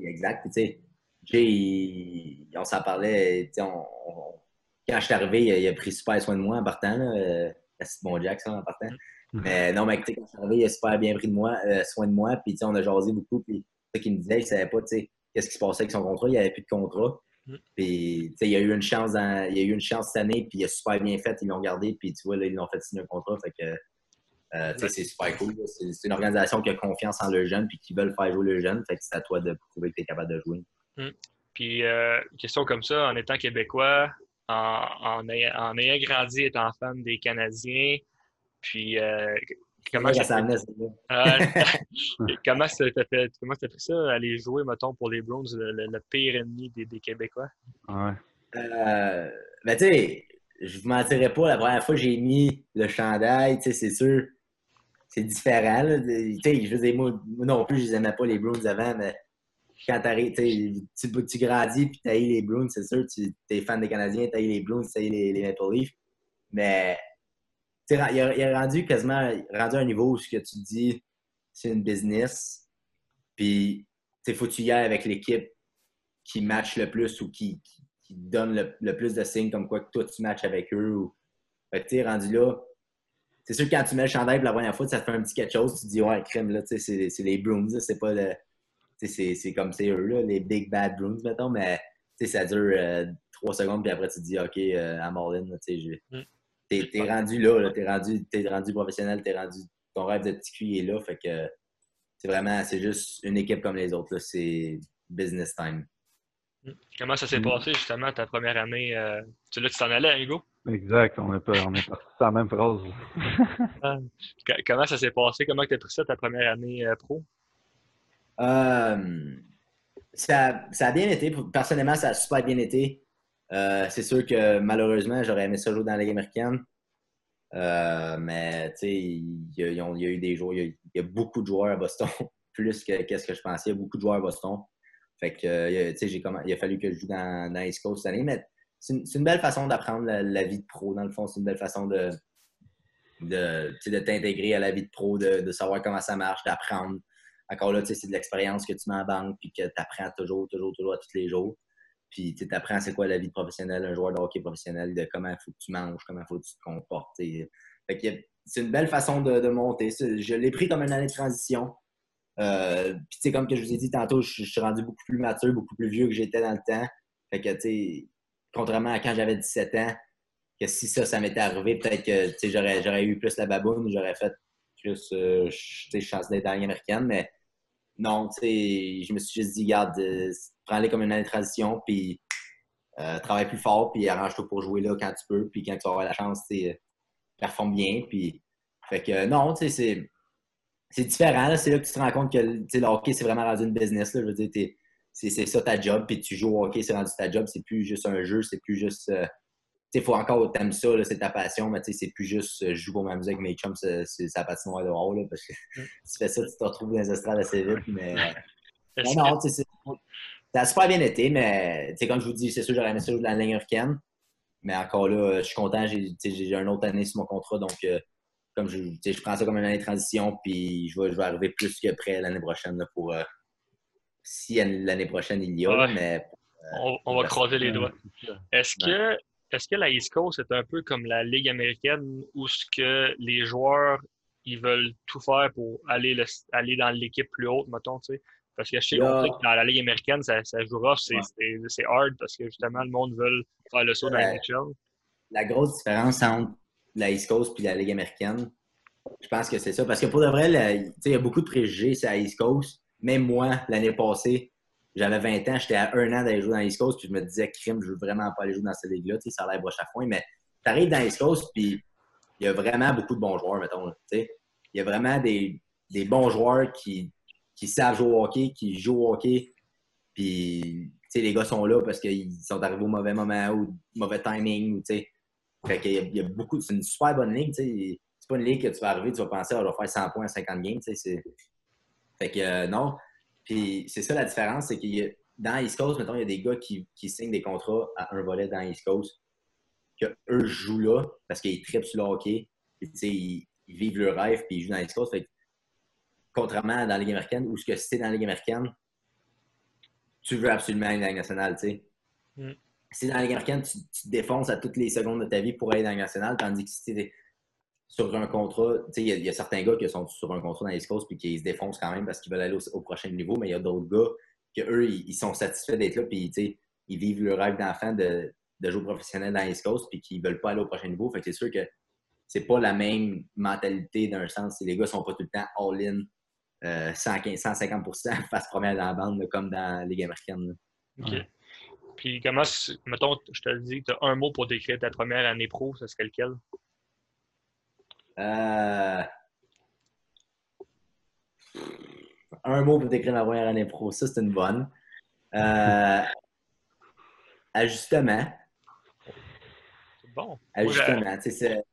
exact. Tu sais, Jay, on s'en parlait. On, quand je suis arrivé, il, a pris super soin de moi en partant. Là. C'est bon Jack, ça, en partant. Mm-hmm. Mais non, mais quand je suis arrivé, il a super bien pris de moi, euh, soin de moi. Puis, on a jasé beaucoup. Puis, ce qu'il me disait, il ne savait pas, tu sais, qu'est-ce qui se passait avec son contrat. Il n'y avait plus de contrat. Mm. Puis, tu sais, il y a eu une chance, il a eu une chance cette année, puis il a super bien fait. Ils l'ont gardé, puis tu vois, là, ils l'ont fait signer un contrat. Fait que euh, c'est super cool. C'est une organisation qui a confiance en le jeune puis qui veulent faire jouer le jeune. Fait que c'est à toi de prouver que tu es capable de jouer. Hum. Puis, euh, question comme ça, en étant québécois, en, ayant, grandi étant fan des Canadiens, puis euh, comment ça, ça ah, comment ça t'a fait, comment fait ça, aller jouer, mettons, pour les Browns, le, pire ennemi des, des Québécois? Ouais. Euh, ben, tu sais, je vous mentirais pas, la première fois que j'ai mis le chandail, tu sais, c'est sûr, c'est différent. Je veux moi, non plus, je les aimais pas les Bruins avant, mais quand tu, tu grandis puis tu as les Bruins, c'est sûr, tu es fan des Canadiens, tu as les Bruins, tu as les, les Maple Leafs. Mais il a, il a rendu quasiment rendu un niveau où ce que tu dis, c'est une business. Puis il faut que tu y ailles avec l'équipe qui match le plus ou qui, donne le, plus de signes comme quoi que toi tu matches avec eux. Ou... Fait que rendu là, c'est sûr que quand tu mets le chandail pour la première fois, ça te fait un petit quelque chose. Tu te dis, ouais, crème, là, c'est, les Bruins, c'est pas le. C'est, comme c'est eux, là, les Big Bad Bruins, mettons, mais ça dure euh, trois secondes, puis après tu te dis, OK, euh, à Marlin, mm. t'es, es rendu là, là t'es rendu, es rendu professionnel, t'es rendu. Ton rêve de petit cul est là, fait que c'est vraiment, c'est juste une équipe comme les autres, là, c'est business time. Mm. Comment ça s'est mm. passé justement ta première année? Euh, tu là, tu t'en allais, Hugo? Exact, on est, pas, on est parti sur la même phrase. Comment ça s'est passé? Comment tu as pris ça ta première année euh, pro? Euh, ça, ça, a bien été. Personnellement, ça a super bien été. Euh, c'est sûr que malheureusement, j'aurais aimé ça jouer dans la Ligue américaine. mais tu sais, il y, a eu des jours, il y, a, beaucoup de joueurs à Boston, plus que qu'est-ce que je pensais. Il y a beaucoup de joueurs à Boston. Fait que, il a fallu que je joue dans, dans Coast cette année. Mais c'est une, belle façon d'apprendre la, vie de pro. Dans le fond, c'est une belle façon de, de, de t'intégrer à la vie de pro, de, savoir comment ça marche, d'apprendre. Encore là, c'est de l'expérience que tu mets en banque puis que tu apprends toujours, toujours, toujours, à tous les jours. Puis tu apprends c'est quoi la vie de professionnel, un joueur de hockey professionnel, de comment il faut que tu manges, comment il faut que tu te comportes. c'est une belle façon de, monter. Je l'ai pris comme une année de transition. Euh, puis comme que je vous ai dit tantôt, je, suis rendu beaucoup plus mature, beaucoup plus vieux que j'étais dans le temps. Fait que tu sais, contrairement à quand j'avais 17 ans, que si ça, ça m'était arrivé, peut-être que j'aurais, eu plus la baboune, j'aurais fait plus euh, chance d'être américaine, mais non, je me suis juste dit, garde, euh, prends-les comme une année de transition, puis euh, travaille plus fort, puis arrange-toi pour jouer là quand tu peux, puis quand tu auras la chance, tu performe bien, puis fait que non, c'est, c'est différent, c'est là que tu te rends compte que le hockey, c'est vraiment rendu une business, là, je veux dire, c'est ça ta job, puis tu joues au hockey, c'est rendu ta job, c'est plus juste un jeu, c'est plus juste. Euh, sais, faut encore, t'aimes ça, c'est ta passion, mais tu sais, c'est plus juste euh, je joue pour ma musique, mes chums, c'est sa patinoire dehors, là, parce que si tu fais ça, tu te retrouves dans les estrades assez vite, mais. non, non, tu sais, ça a super bien été, mais tu sais, comme je vous dis, c'est sûr, j'aurais aimé ça jouer dans la ligne américaine. mais encore là, je suis content. J'ai une autre année sur mon contrat. Donc, comme je, je prends ça comme une année de transition. Puis je vais, je vais arriver plus que près l'année prochaine pour si l'année prochaine il y a. Mais, on, va croiser les doigts. Est-ce que est-ce que la East Coast est un peu comme la Ligue américaine où ce que les joueurs ils veulent tout faire pour aller, aller dans l'équipe plus haute, mettons, tu sais? Parce que je sais que dans la Ligue américaine, ça, ça joue rough, c'est hard parce que justement, le monde veut faire le saut dans la NHL. La grosse différence entre la East Coast et la Ligue américaine, je pense que c'est ça. Parce que pour de vrai, il y a beaucoup de préjugés sur la East Coast. Même moi, l'année passée, j'avais 20 ans, j'étais à un an d'aller jouer dans l'East Coast, puis je me disais, crime, je veux vraiment pas aller jouer dans cette ligue-là, ça a l'air broche à foin. Mais tu arrives dans l'East Coast, puis il y a vraiment beaucoup de bons joueurs, mettons. Il y a vraiment des, des, bons joueurs qui, qui savent jouer au hockey, qui jouent au hockey. Puis, les gars sont là parce qu'ils sont arrivés au mauvais moment ou mauvais timing. Fait qu'il y, y a beaucoup. C'est une super bonne ligue. C'est pas une ligue que tu vas arriver, tu vas penser, oh, je vais faire 100 points, 50 games. Fait que euh, non. Puis c'est ça la différence, c'est que dans East Coast, mettons, il y a des gars qui, qui signent des contrats à un volet dans East Coast, qu'eux jouent là parce qu'ils trippent sur le hockey. ils, ils, vivent leur rêve puis ils jouent dans East Coast. Fait contrairement dans la Ligue américaine, où ce que si tu es dans la Ligue américaine, tu veux absolument aller dans la Ligue nationale. sais. Mm. Si dans la Ligue américaine, tu, te défonces à toutes les secondes de ta vie pour aller dans la Ligue nationale, tandis que si tu sur un contrat, il y, a certains gars qui sont sur un contrat dans East Coast puis qui se défoncent quand même parce qu'ils veulent aller au, prochain niveau, mais il y a d'autres gars qui, eux, ils, sont satisfaits d'être là puis ils vivent le rêve d'enfant de, de jouer professionnel dans East Coast puis qui veulent pas aller au prochain niveau. Fait que c'est sûr que c'est pas la même mentalité d'un sens. Les gars sont pas tout le temps all-in, 115, 150% face première dans la bande comme dans la Ligue américaine. OK. Puis comment, mettons, je te le dis, tu as un mot pour décrire ta première année pro, ce serait lequel? Euh, un mot pour décrire ma première année pro, ça c'est une bonne. Euh... Ajustement. Bon. Ajustement. C'est...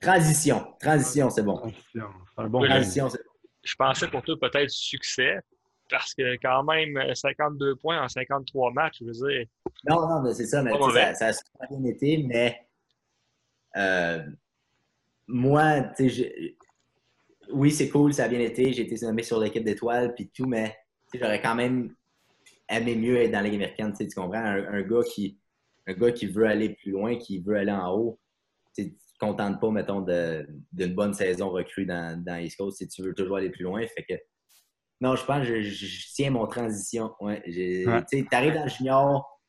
Transition. Transition, c'est bon. Transition. C'est un bon Transition, c'est bon. Je pensais pour toi peut-être succès, parce que quand même 52 points en 53 matchs, je veux dire. Non, non, mais c'est ça, mais ça, ça, a super bien été, mais euh, moi, tu sais, oui, c'est cool, ça a bien été. J'ai été nommé sur l'équipe d'étoiles puis tout, mais j'aurais quand même aimé mieux être dans la Ligue américaine. Tu comprends? Un, gars qui, un gars qui veut aller plus loin, qui veut aller en haut, tu ne te contentes pas, mettons, d'une bonne saison recrue dans, dans East Coast si tu veux toujours aller plus loin. Fait que, non, je pense que je, tiens mon transition. Ouais, Tu arrives dans le junior,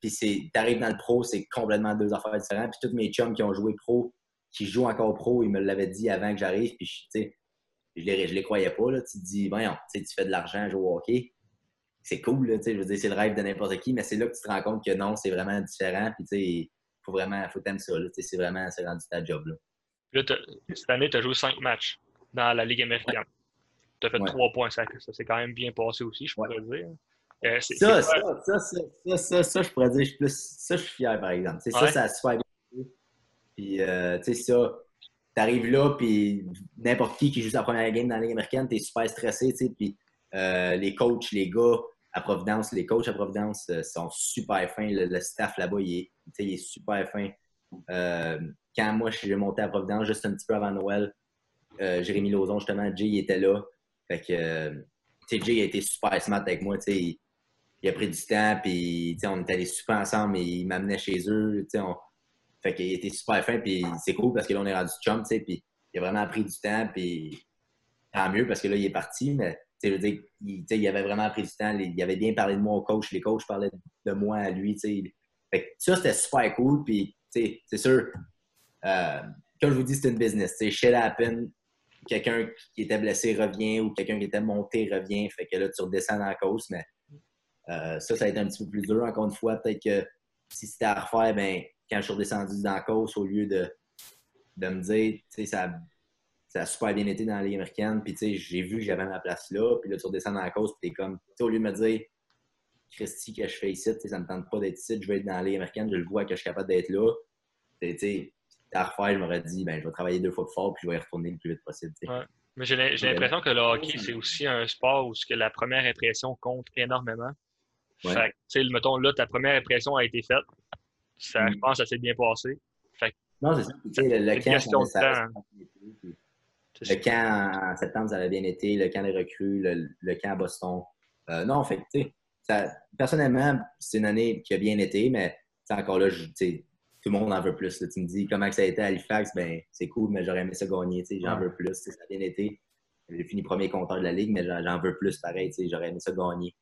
puis tu arrives dans le pro, c'est complètement deux affaires différentes. Puis tous mes chums qui ont joué pro, qui joue encore pro, il me l'avait dit avant que j'arrive, puis je les, je les croyais pas. Là. Tu te dis, voyons, tu fais de l'argent, jouer au hockey. C'est cool, là, je veux dire, c'est le rêve de n'importe qui, mais c'est là que tu te rends compte que non, c'est vraiment différent. Puis, tu sais, faut vraiment, faut t'aimer ça. C'est vraiment, c'est rendu ta job. Là. cette année, tu as joué cinq matchs dans la Ligue américaine. Tu as fait trois points. Ça, ça s'est quand même bien passé aussi, je pourrais dire. Euh, ça, ça, ça, ça, ça, ça, je pourrais dire, je suis plus, ça, je suis fier, par exemple. Ça, ça a super bien puis, euh, tu sais, ça, t'arrives là, puis n'importe qui qui joue sa première game dans la Ligue américaine, t'es super stressé, tu sais, puis euh, les coachs, les gars à Providence, les coachs à Providence euh, sont super fins. Le, staff là-bas, il est, il est super fin. quand moi, je suis monté à Providence, juste un petit peu avant Noël, Jérémy Lauzon, justement, Jay, il était là. Fait que, Jay a été super smart avec moi, tu sais. Il, a pris du temps, puis, on est allés super ensemble, et il m'amenait chez eux, sais, fait qu'il était super fin, puis c'est cool parce que là, on est rendu chum, tu sais, puis il a vraiment pris du temps, puis tant mieux parce que là, il est parti, mais tu sais, il, il avait vraiment pris du temps, il avait bien parlé de moi au coach, les coachs parlaient de moi à lui, tu sais. Que ça, c'était super cool, puis c'est sûr, euh, comme je vous dis, c'est une business, tu sais, shit happen, quelqu'un qui était blessé revient ou quelqu'un qui était monté revient, fait que là, tu redescends dans la cause, mais euh, ça, ça a été un petit peu plus dur, encore une fois, peut-être que si c'était à refaire, ben quand je suis redescendu dans la course, au lieu de, de me dire, tu sais, ça, ça a super bien été dans la Ligue américaine, puis tu sais, j'ai vu que j'avais ma place là, puis là, tu redescends dans la course, puis t'es comme, tu sais, au lieu de me dire, Christy, que je fais ici, ça me tente pas d'être ici, je vais être dans la Ligue américaine, je le vois que je suis capable d'être là. Tu sais, à refaire, je m'aurais dit, ben, je vais travailler deux fois plus fort, puis je vais y retourner le plus vite possible. Ouais. Mais j'ai l'impression que le hockey, c'est aussi un sport où que la première impression compte énormément. Ouais. Fait que, mettons, là, ta première impression a été faite ça, je pense que ça s'est bien passé. non, c'est ça. Le, le camp, question de ça- temps. ça- Le camp en septembre, ça avait bien été. Le camp des recrues, le, le camp à Boston. Euh, non, fait tu sais, personnellement, c'est une année qui a bien été, mais encore là, je- tu sais, tout le monde en veut plus. là. Tu me dis comment que ça a été à Halifax, ben c'est cool, mais j'aurais aimé ça gagner. tu sais, J'en Ouais. veux plus. Ça a bien été. J'ai fini premier compteur de la Ligue, mais j'en veux plus pareil. tu sais, J'aurais aimé ça gagner.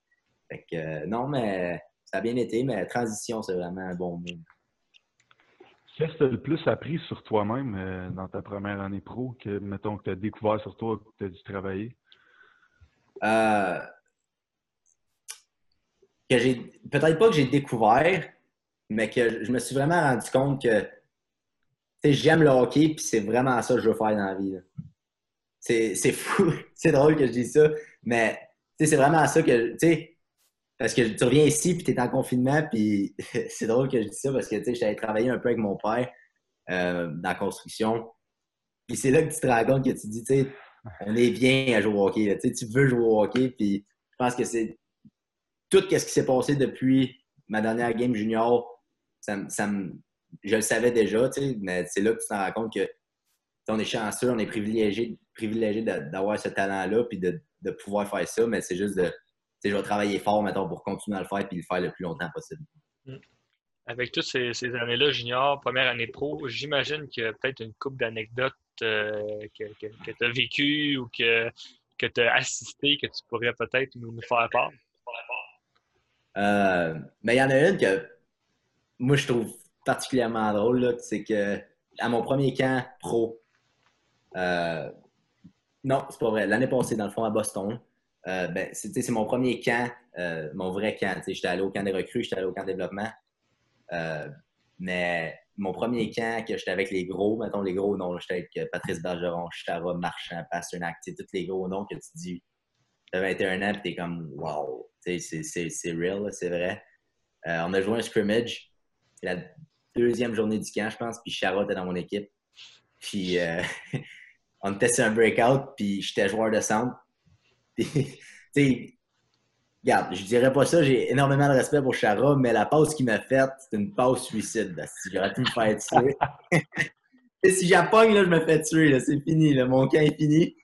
Fait que, euh, non, mais ça a bien été, mais transition, c'est vraiment un bon mot. Qu'est-ce que tu as le plus appris sur toi-même euh, dans ta première année pro que, mettons, que tu as découvert sur toi, que tu as dû travailler? Euh, que j'ai peut-être pas que j'ai découvert, mais que je me suis vraiment rendu compte que tu sais, j'aime le hockey puis c'est vraiment ça que je veux faire dans la vie. C'est fou, c'est drôle que je dise ça, mais c'est vraiment ça que tu sais parce que tu reviens ici puis tu es en confinement puis c'est drôle que je dis ça parce que tu sais j'allais travailler un peu avec mon père euh, dans la construction. Puis c'est là que tu te rends compte que tu dis tu sais on est bien à jouer au hockey. Tu veux jouer au hockey, puis je pense que c'est tout ce qui s'est passé depuis ma dernière game junior. Ça, ça je le savais déjà, tu sais, mais c'est là que tu te rends compte que on est chanceux, on est privilégié, privilégié d'avoir ce talent-là, puis de, de pouvoir faire ça, mais c'est juste de. Je vais travailler fort, mettons, pour continuer à le faire, puis le faire le plus longtemps possible. Avec toutes ces, ces années-là, junior, première année pro, j'imagine qu'il y a peut-être une couple d'anecdotes euh, que, que, tu as vécues ou que, que tu as assisté que tu pourrais peut-être nous, nous faire part? Euh, mais il y en a une que moi je trouve particulièrement drôle, c'est que à mon premier camp pro, euh, non, c'est pas vrai, l'année passée, dans le fond, à Boston, euh, ben, c'est tu mon premier camp, euh, mon vrai camp. tu J'étais allé au camp des recrues, j'étais allé au camp de développement. Euh, mais mon premier camp, que j'étais avec les gros, mettons les gros noms, j'étais avec Patrice Bergeron, Chitara, Marchand, Pasternak, tu tous les gros noms que tu dis, tu 21 ans, puis t'es comme, wow, tu c'est- real, c'est vrai. On a joué un scrimmage, la deuxième journée du camp, je pense, puis Chara était dans mon équipe. Puis on était sur un breakout, puis j'étais joueur de centre. Regarde, je dirais pas ça, j'ai énormément de respect pour Chara, mais la passe qu'il m'a faite, c'est une passe suicide. Si j'aurais pu me faire tuer. Et si j'appogne, là, je me fais tuer, là, c'est fini, là, mon camp est fini.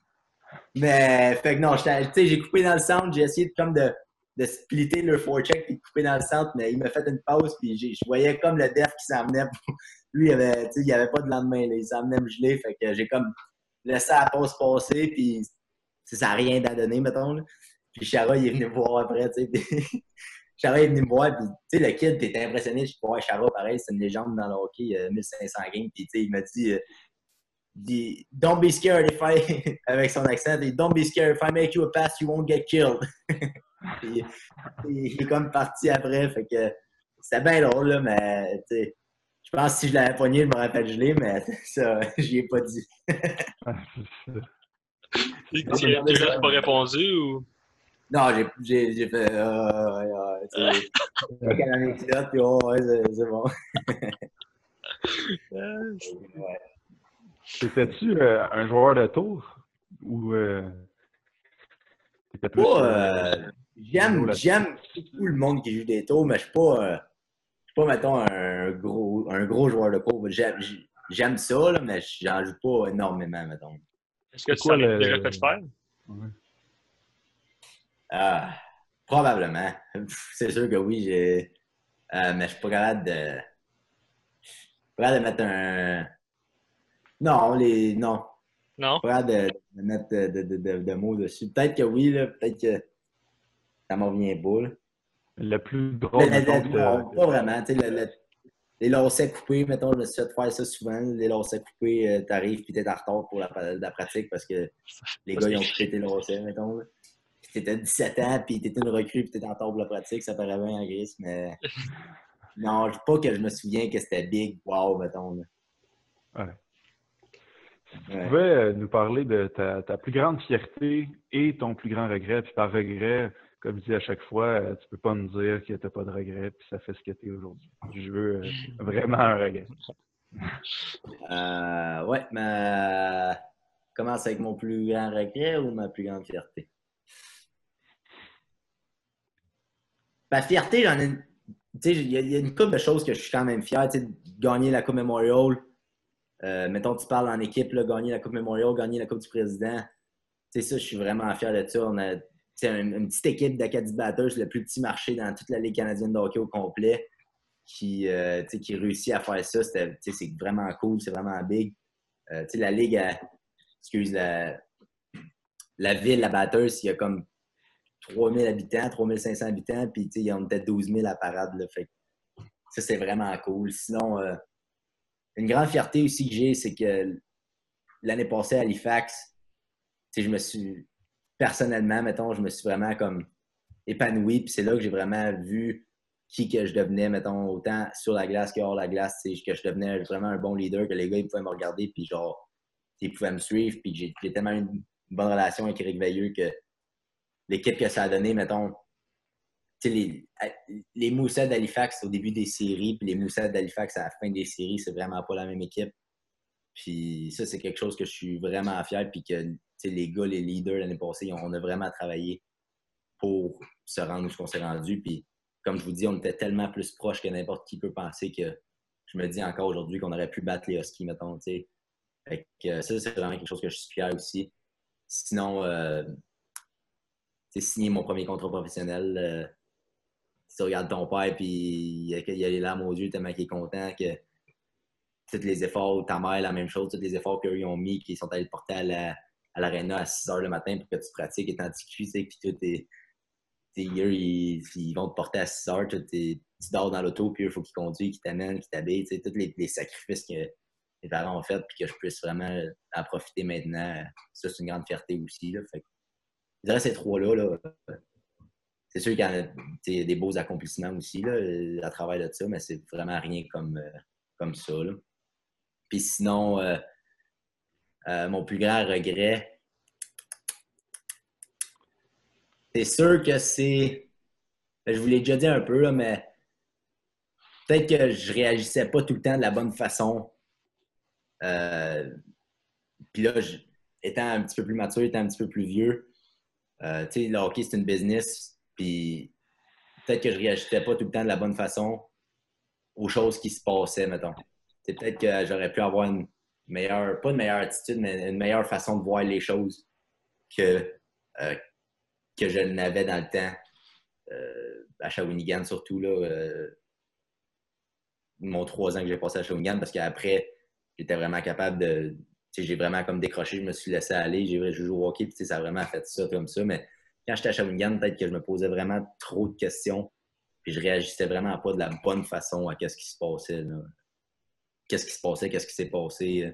Mais, fait que non, j'ai coupé dans le centre, j'ai essayé de, comme de, de splitter le forecheck puis de couper dans le centre, mais il m'a fait une pause, puis je voyais comme le def qui s'emmenait. Lui, il avait, il avait pas de lendemain, là, il s'emmenait me geler, fait que j'ai comme laissé la pause passer, puis ça n'a rien à donner, mettons. Là. Puis Chara, il est venu me voir après, tu sais. est venu me voir, puis tu sais, le kid, t'étais impressionné. Je dis, Chara, pareil, c'est une légende dans le hockey, euh, 1500 games. Puis tu sais, il m'a dit, euh, dit, Don't be scared if I, avec son accent, dit, Don't be scared, if I make you a pass, you won't get killed. Puis, il est comme parti après, fait que c'était bien drôle, là, mais tu sais, je pense que si je l'avais pogné, je m'aurais fait geler, mais ça, j'y ai pas dit. Ah. Tu l'as pas répondu ou? Non, j'ai- fait. Euh, avec une anecdote, puis oh, ouais, c'est bon. Euh, Ouais. T'étais-tu euh, un joueur de tour? Ou euh, plus. Euh, euh, J'aime j'aime beaucoup le monde qui joue des tours, mais je suis pas, euh, je suis pas, mettons, un gros, un gros joueur de cours. J'aime j'aime ça, là, mais j'en joue pas énormément, mettons. Est-ce que C'est tu quoi savais le- déjà fait faire? ouais. Ah, probablement. C'est sûr que oui, j'ai. euh, mais je suis pas capable de. Je suis pas capable de mettre un. Non, les. Non. Non? Pas capable de, de mettre de, de, de, mots dessus. Peut-être que oui, là. Peut-être que ça m'en vient pas, là. Le plus Le- le- que non, pas vraiment. tu sais, le- le- les lacets coupés, mettons, je me suis fait faire ça souvent. Les lacets coupés, euh, t'arrives puis t'es en retard pour la, la pratique parce que les gars, ils ont coupé tes lacets, mettons. là. Puis t'étais 17 ans, puis t'étais une recrue, puis t'étais en retard pour la pratique, ça paraît bien en gris, mais... Non, je- pas que je me souviens que c'était big, wow, mettons. là. Ouais. Tu Ouais. pouvais euh, nous parler de ta, ta plus grande fierté et ton plus grand regret. Puis par regret, comme je dis à chaque fois, euh, tu peux pas me dire que tu n'as pas de regret, puis ça fait ce que tu es aujourd'hui. Je veux euh, vraiment un regret. Euh, ouais, mais... Commence avec mon plus grand regret ou ma plus grande fierté? Ma fierté, j'en ai une il y, a une couple de choses que je suis quand même fier. Gagner la Coupe Memorial, euh, mettons, tu parles en équipe, gagner la Coupe Memorial, gagner la Coupe du Président. ça, je suis vraiment fier de ça. On a une, petite équipe d'Acadie Batters, le plus petit marché dans toute la Ligue canadienne de hockey au complet, qui, euh, qui réussit à faire ça. C'est vraiment cool, c'est vraiment big. Euh, la Ligue, excuse, la, la ville, la Batters, il y a comme 3000 habitants, 3500 habitants, puis il y en peut-être 12 000 à parade. Fait ça, c'est vraiment cool. Sinon, euh, une grande fierté aussi que j'ai, c'est que l'année passée à Halifax, je me suis, personnellement, mettons, je me suis vraiment comme épanoui, puis c'est là que j'ai vraiment vu qui que je devenais, mettons, autant sur la glace que hors la glace, que je devenais vraiment un bon leader, que les gars, ils pouvaient me regarder, puis genre, ils pouvaient me suivre, puis j'ai tellement une bonne relation avec Eric Veilleux que l'équipe que ça a donné, mettons, les, les Moussets d'Halifax au début des séries, puis les Moussets d'Halifax à la fin des séries, c'est vraiment pas la même équipe. Puis ça, c'est quelque chose que je suis vraiment fier, puis que les gars, les leaders l'année passée, on a vraiment travaillé pour se rendre où on s'est rendu. Puis comme je vous dis, on était tellement plus proche que n'importe qui peut penser que je me dis encore aujourd'hui qu'on aurait pu battre les Huskies, mettons. Fait que, ça, c'est vraiment quelque chose que je suis fier aussi. Sinon, euh, signer mon premier contrat professionnel. Euh, tu regardes ton père, puis il y, a, les larmes aux yeux tellement qu'il est content que tous les efforts, ta mère, la même chose, tous les efforts qu'eux ont mis, qu'ils sont allés te porter à l'aréna à, 6 h le matin pour que tu pratiques étant tu sais, puis tout est. Ils, ils, vont te porter à 6 heures, tu dors dans l'auto, puis il faut qu'ils conduisent, qu'ils t'amènent, qu'ils t'habillent, tous les, sacrifices que les parents ont fait, puis que je puisse vraiment en profiter maintenant. Ça, c'est une grande fierté aussi. Là, fait je dirais ces trois-là, là, c'est sûr qu'il y a des beaux accomplissements aussi là, à travers de ça, mais c'est vraiment rien comme, euh, comme ça. Là. Puis sinon, euh, euh, mon plus grand regret, c'est sûr que c'est. Je vous l'ai déjà dit un peu, mais peut-être que je réagissais pas tout le temps de la bonne façon. puis là, étant un petit peu plus mature, étant un petit peu plus vieux, euh, tu sais, le hockey, c'est une business, puis peut-être que je réagissais pas tout le temps de la bonne façon aux choses qui se passaient, mettons. C'est peut-être que j'aurais pu avoir une meilleure, pas une meilleure attitude, mais une meilleure façon de voir les choses que, euh, que je n'avais dans le temps. Euh, à Shawinigan, surtout, là, mon trois ans que j'ai passé à Shawinigan, parce qu'après, j'étais vraiment capable de, j'ai vraiment comme décroché, je me suis laissé aller, j'ai joué au hockey, puis ça a vraiment fait ça comme ça. Mais quand j'étais à Shawinigan, peut-être que je me posais vraiment trop de questions, puis je réagissais vraiment pas de la bonne façon à ce qui se passait. Qu'est-ce qui se passait, qu'est-ce qui s'est passé. Euh.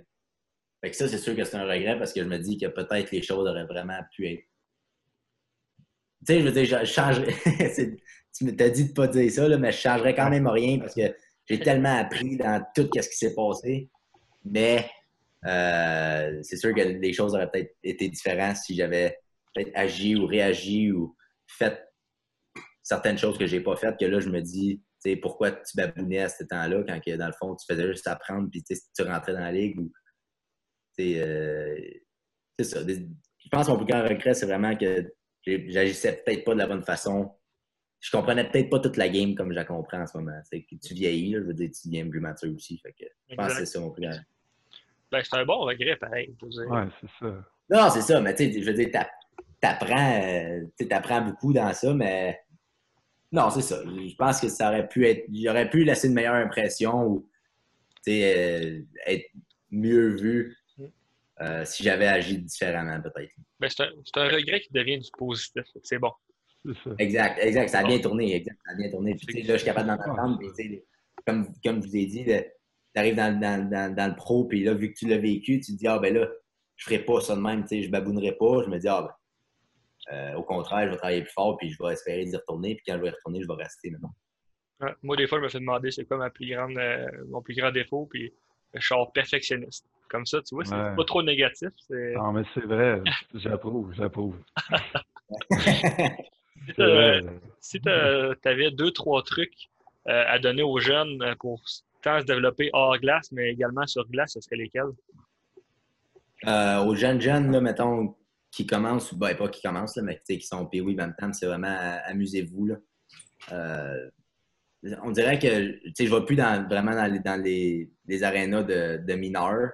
Fait que ça, c'est sûr que c'est un regret parce que je me dis que peut-être les choses auraient vraiment pu être. Tu sais, je veux dire, je changerais. tu m'as dit de pas dire ça, mais je changerais quand même rien parce que j'ai tellement appris dans tout ce qui s'est passé. Mais euh, c'est sûr que les choses auraient peut-être été différentes si j'avais peut-être agi ou réagi ou fait certaines choses que j'ai pas faites, que là, je me dis, sais, pourquoi tu babounais à ce temps-là quand, dans le fond, tu faisais juste apprendre puis tu rentrais dans la ligue ou, euh, c'est ça. Je pense que mon plus grand regret, c'est vraiment que j'agissais peut-être pas de la bonne façon. Je comprenais peut-être pas toute la game comme je la comprends en ce moment. C'est que tu vieillis, je veux dire, tu deviens plus mature aussi. Fait que je pense que c'est ça mon plus grand ben, c'est un bon regret, pareil. Ouais, c'est ça. Non, c'est ça, mais tu sais, je veux dire, t'apprends, euh, t'apprends beaucoup dans ça, mais non, c'est ça. Je pense que ça aurait pu être. J'aurais pu laisser une meilleure impression ou euh, être mieux vu euh, si j'avais agi différemment, peut-être. Ben, c'est, un, un, regret qui devient du positif. C'est bon. Exact, exact. Ça a bien tourné. Exact, ça a bien tourné. Puis, là, je suis capable d'en entendre. Comme, comme je vous ai dit, tu arrives dans, le pro, puis là, vu que tu l'as vécu, tu te dis, ah ben là, je ferai pas ça de même, tu sais, je babounerai pas. Je me dis, ah ben, euh, au contraire, je vais travailler plus fort, puis je vais espérer d'y retourner, puis quand je vais y retourner, je vais rester maintenant. moi, des fois, je me fais demander c'est quoi ma plus grande, euh, mon plus grand défaut, puis je suis perfectionniste. Comme ça, tu vois, c'est pas trop négatif. Non, mais c'est vrai, j'approuve, j'approuve. si tu avais deux, trois trucs euh, à donner aux jeunes pour tant se développer hors glace, mais également sur glace, ce serait lesquels? Euh, aux jeunes jeunes, là, mettons, qui commencent, ben, pas qui commencent, là, mais qui sont PWI Bantam, c'est vraiment amusez-vous. Euh, on dirait que je ne vais plus vraiment dans les, dans les, les arénas de, de mineurs,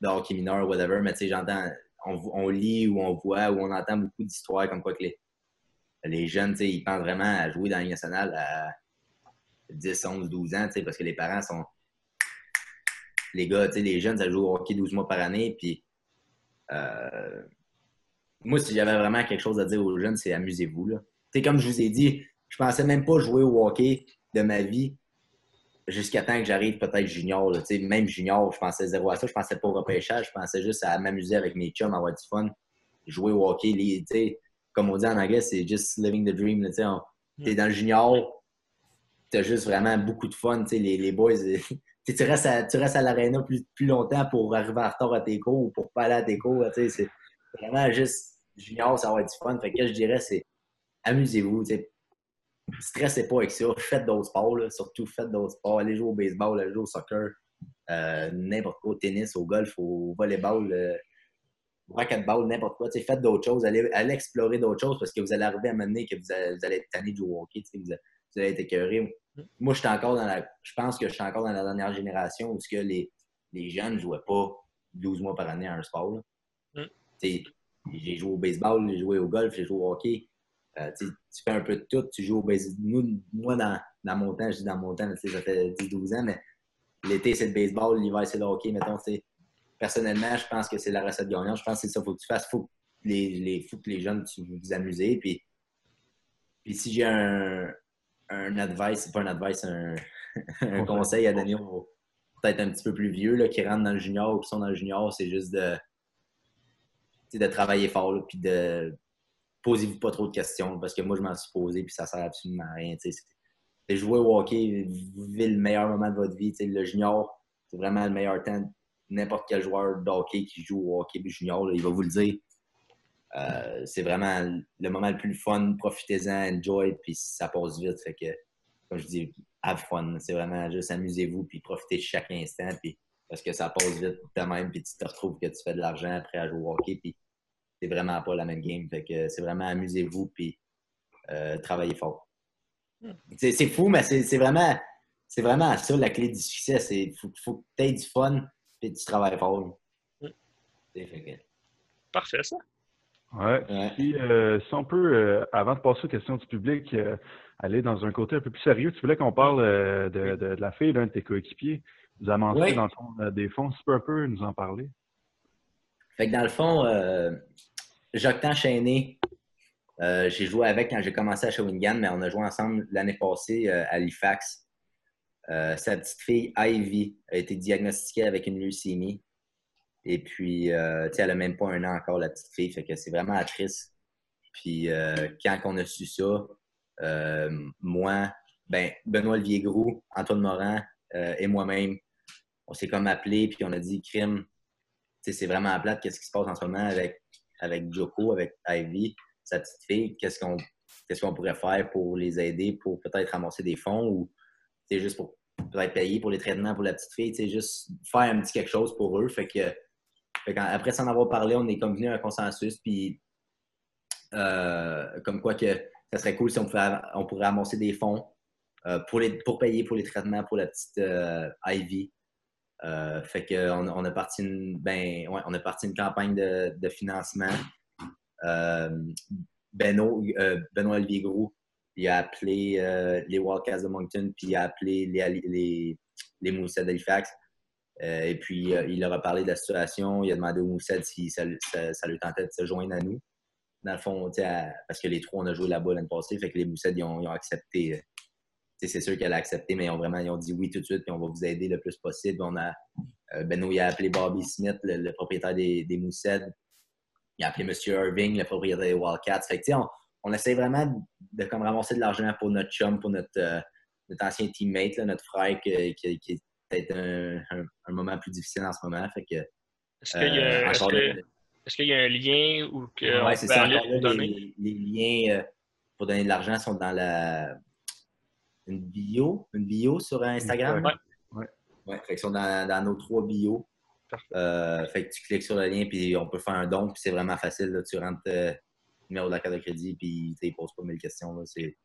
de hockey mineur, whatever, mais j'entends, on, on, lit ou on voit ou on entend beaucoup d'histoires comme quoi que les, les jeunes, ils pensent vraiment à jouer dans la nationale à 10, 11, 12 ans, parce que les parents sont. Les gars, les jeunes, ça joue au hockey 12 mois par année, puis. Euh, moi, si j'avais vraiment quelque chose à dire aux jeunes, c'est amusez-vous, là. Sais, comme je vous ai dit, je pensais même pas jouer au hockey de ma vie jusqu'à temps que j'arrive peut-être junior. Là. Même junior, je pensais zéro à ça. Je pensais pas au repêchage. Je pensais juste à m'amuser avec mes chums, avoir du fun, jouer au hockey. Les, comme on dit en anglais, c'est just living the dream. Tu es dans le junior, tu as juste vraiment beaucoup de fun. Les, les boys, tu restes à, tu restes à l'aréna plus, plus longtemps pour arriver en retard à tes cours ou pour pas aller à tes cours. C'est vraiment juste junior, ça va être du fun. Fait que je dirais, c'est amusez-vous stressez pas avec ça. Faites d'autres sports, surtout faites d'autres sports. Allez jouer au baseball, allez jouer au soccer, euh, n'importe quoi, au tennis, au golf, au volleyball, euh, au racquetball, n'importe quoi. faites d'autres choses. Allez, allez explorer d'autres choses parce que vous allez arriver à un moment donné que vous allez, être tanné de jouer au hockey. Vous, allez être écœuré. Moi, je encore dans la. Je pense que je suis encore dans la dernière génération où que les, les jeunes ne jouaient pas 12 mois par année à un sport. Mm. J'ai joué au baseball, j'ai joué au golf, j'ai joué au hockey. Euh, tu fais un peu de tout, tu joues au baseball. moi, dans, dans mon temps, je dis dans mon temps, ça fait 10-12 ans, mais l'été, c'est le baseball, l'hiver, c'est le hockey. Mettons, personnellement, je pense que c'est la recette gagnante. Je pense que c'est ça qu'il faut que tu fasses. Il faut que les, les, que les jeunes tu vous amusez. Puis, puis si j'ai un, un advice, c'est pas un advice, un, un conseil à donner aux peut-être un petit peu plus vieux là, qui rentrent dans le junior ou qui sont dans le junior, c'est juste de, de travailler fort, puis de posez-vous pas trop de questions parce que moi, je m'en suis posé puis ça sert absolument à rien. C'est jouer au hockey, vivez le meilleur moment de votre vie. le junior, c'est vraiment le meilleur temps. N'importe quel joueur de hockey qui joue au hockey junior, il va vous le dire. Euh, c'est vraiment le moment le plus fun. Profitez-en, enjoy, puis ça passe vite. Fait que, comme je dis, have fun. C'est vraiment juste amusez-vous, puis profitez de chaque instant, puis parce que ça passe vite de même, puis tu te retrouves que tu fais de l'argent après à jouer au hockey, puis c'est vraiment pas la même game. Fait que c'est vraiment amusez-vous puis euh, travaillez fort. Hmm. C'est fou, mais c'est vraiment, c'est vraiment ça la clé du succès. C'est faut, faut que tu aies du fun et tu travailles fort. Hmm. Parfait, ça. Ouais. Euh, si on peut, euh, avant de passer aux questions du public, aller dans un côté un peu plus sérieux, tu voulais qu'on parle de, de, la fille d'un de tes coéquipiers. Vous avez mentionné dans le fond des fonds. Si tu peux un peu nous en parler? Fait que dans le fond, euh, Chaîné, euh, j'ai joué avec quand j'ai commencé à Shawinigan, mais on a joué ensemble l'année passée euh, à Halifax. Euh, sa petite fille, Ivy, a été diagnostiquée avec une leucémie. Et puis, elle n'a même pas un an encore, la petite fille. Fait que c'est vraiment triste. Puis, quand on a su ça, moi, ben, Benoît Olivier Groux, Antoine Morin et moi-même, on s'est comme appelé, puis on a dit crime, c'est vraiment plate qu'est-ce qui se passe en ce moment avec, avec Joko, avec Ivy, sa petite fille? Qu'est-ce qu'on qu'est-ce qu'on pourrait faire pour les aider, pour peut-être ramasser des fonds ou juste pour peut-être payer pour les traitements pour la petite fille, c'est juste faire un petit quelque chose pour eux. Fait que, après s'en avoir parlé, on est convenu à un consensus, puis euh, comme quoi que ça serait cool si on, pouvait, on pourrait amasser des fonds euh, pour, les, pour payer pour les traitements pour la petite euh, Ivy. Euh, fait qu'on on a parti une, ben, on parti une campagne de, financement. Euh, Benoît, euh, Benoît Olivier a appelé les Wildcats de Moncton, puis il a appelé les, les, les Moussets d'Halifax. et puis, il leur a parlé de la situation. Il a demandé aux Moussets si ça, ça, lui tentait de se joindre à nous. Dans le fond, parce que les trois, on a joué là-bas l'année passée. Fait que les Moussets, ils ont accepté c'est sûr qu'elle a accepté, mais ils ont vraiment ils ont dit oui tout de suite, puis on va vous aider le plus possible. On a, euh, Beno, il a appelé Bobby Smith, le, propriétaire des, des Moussed. Il a appelé M. Irving, le propriétaire des Wildcats. Fait que, on, on essaie vraiment de, comme, ramasser de l'argent pour notre chum, pour notre, euh, notre ancien teammate, notre frère, qui, qui, qui est peut-être un, un, moment plus difficile en ce moment. Fait que, est-ce qu'il y, euh, est qu y, a un lien ou que ouais, c'est ça, les, les, liens pour donner de l'argent sont dans la une bio, une bio sur Instagram? Ouais. Ouais. fait qu'ils sont dans, nos trois bios. Euh, fait que tu cliques sur le lien, puis on peut faire un don, puis c'est vraiment facile. Là. Tu rentres, euh, numéro de la carte de crédit, puis tu ils posent pas mille questions. là. C'est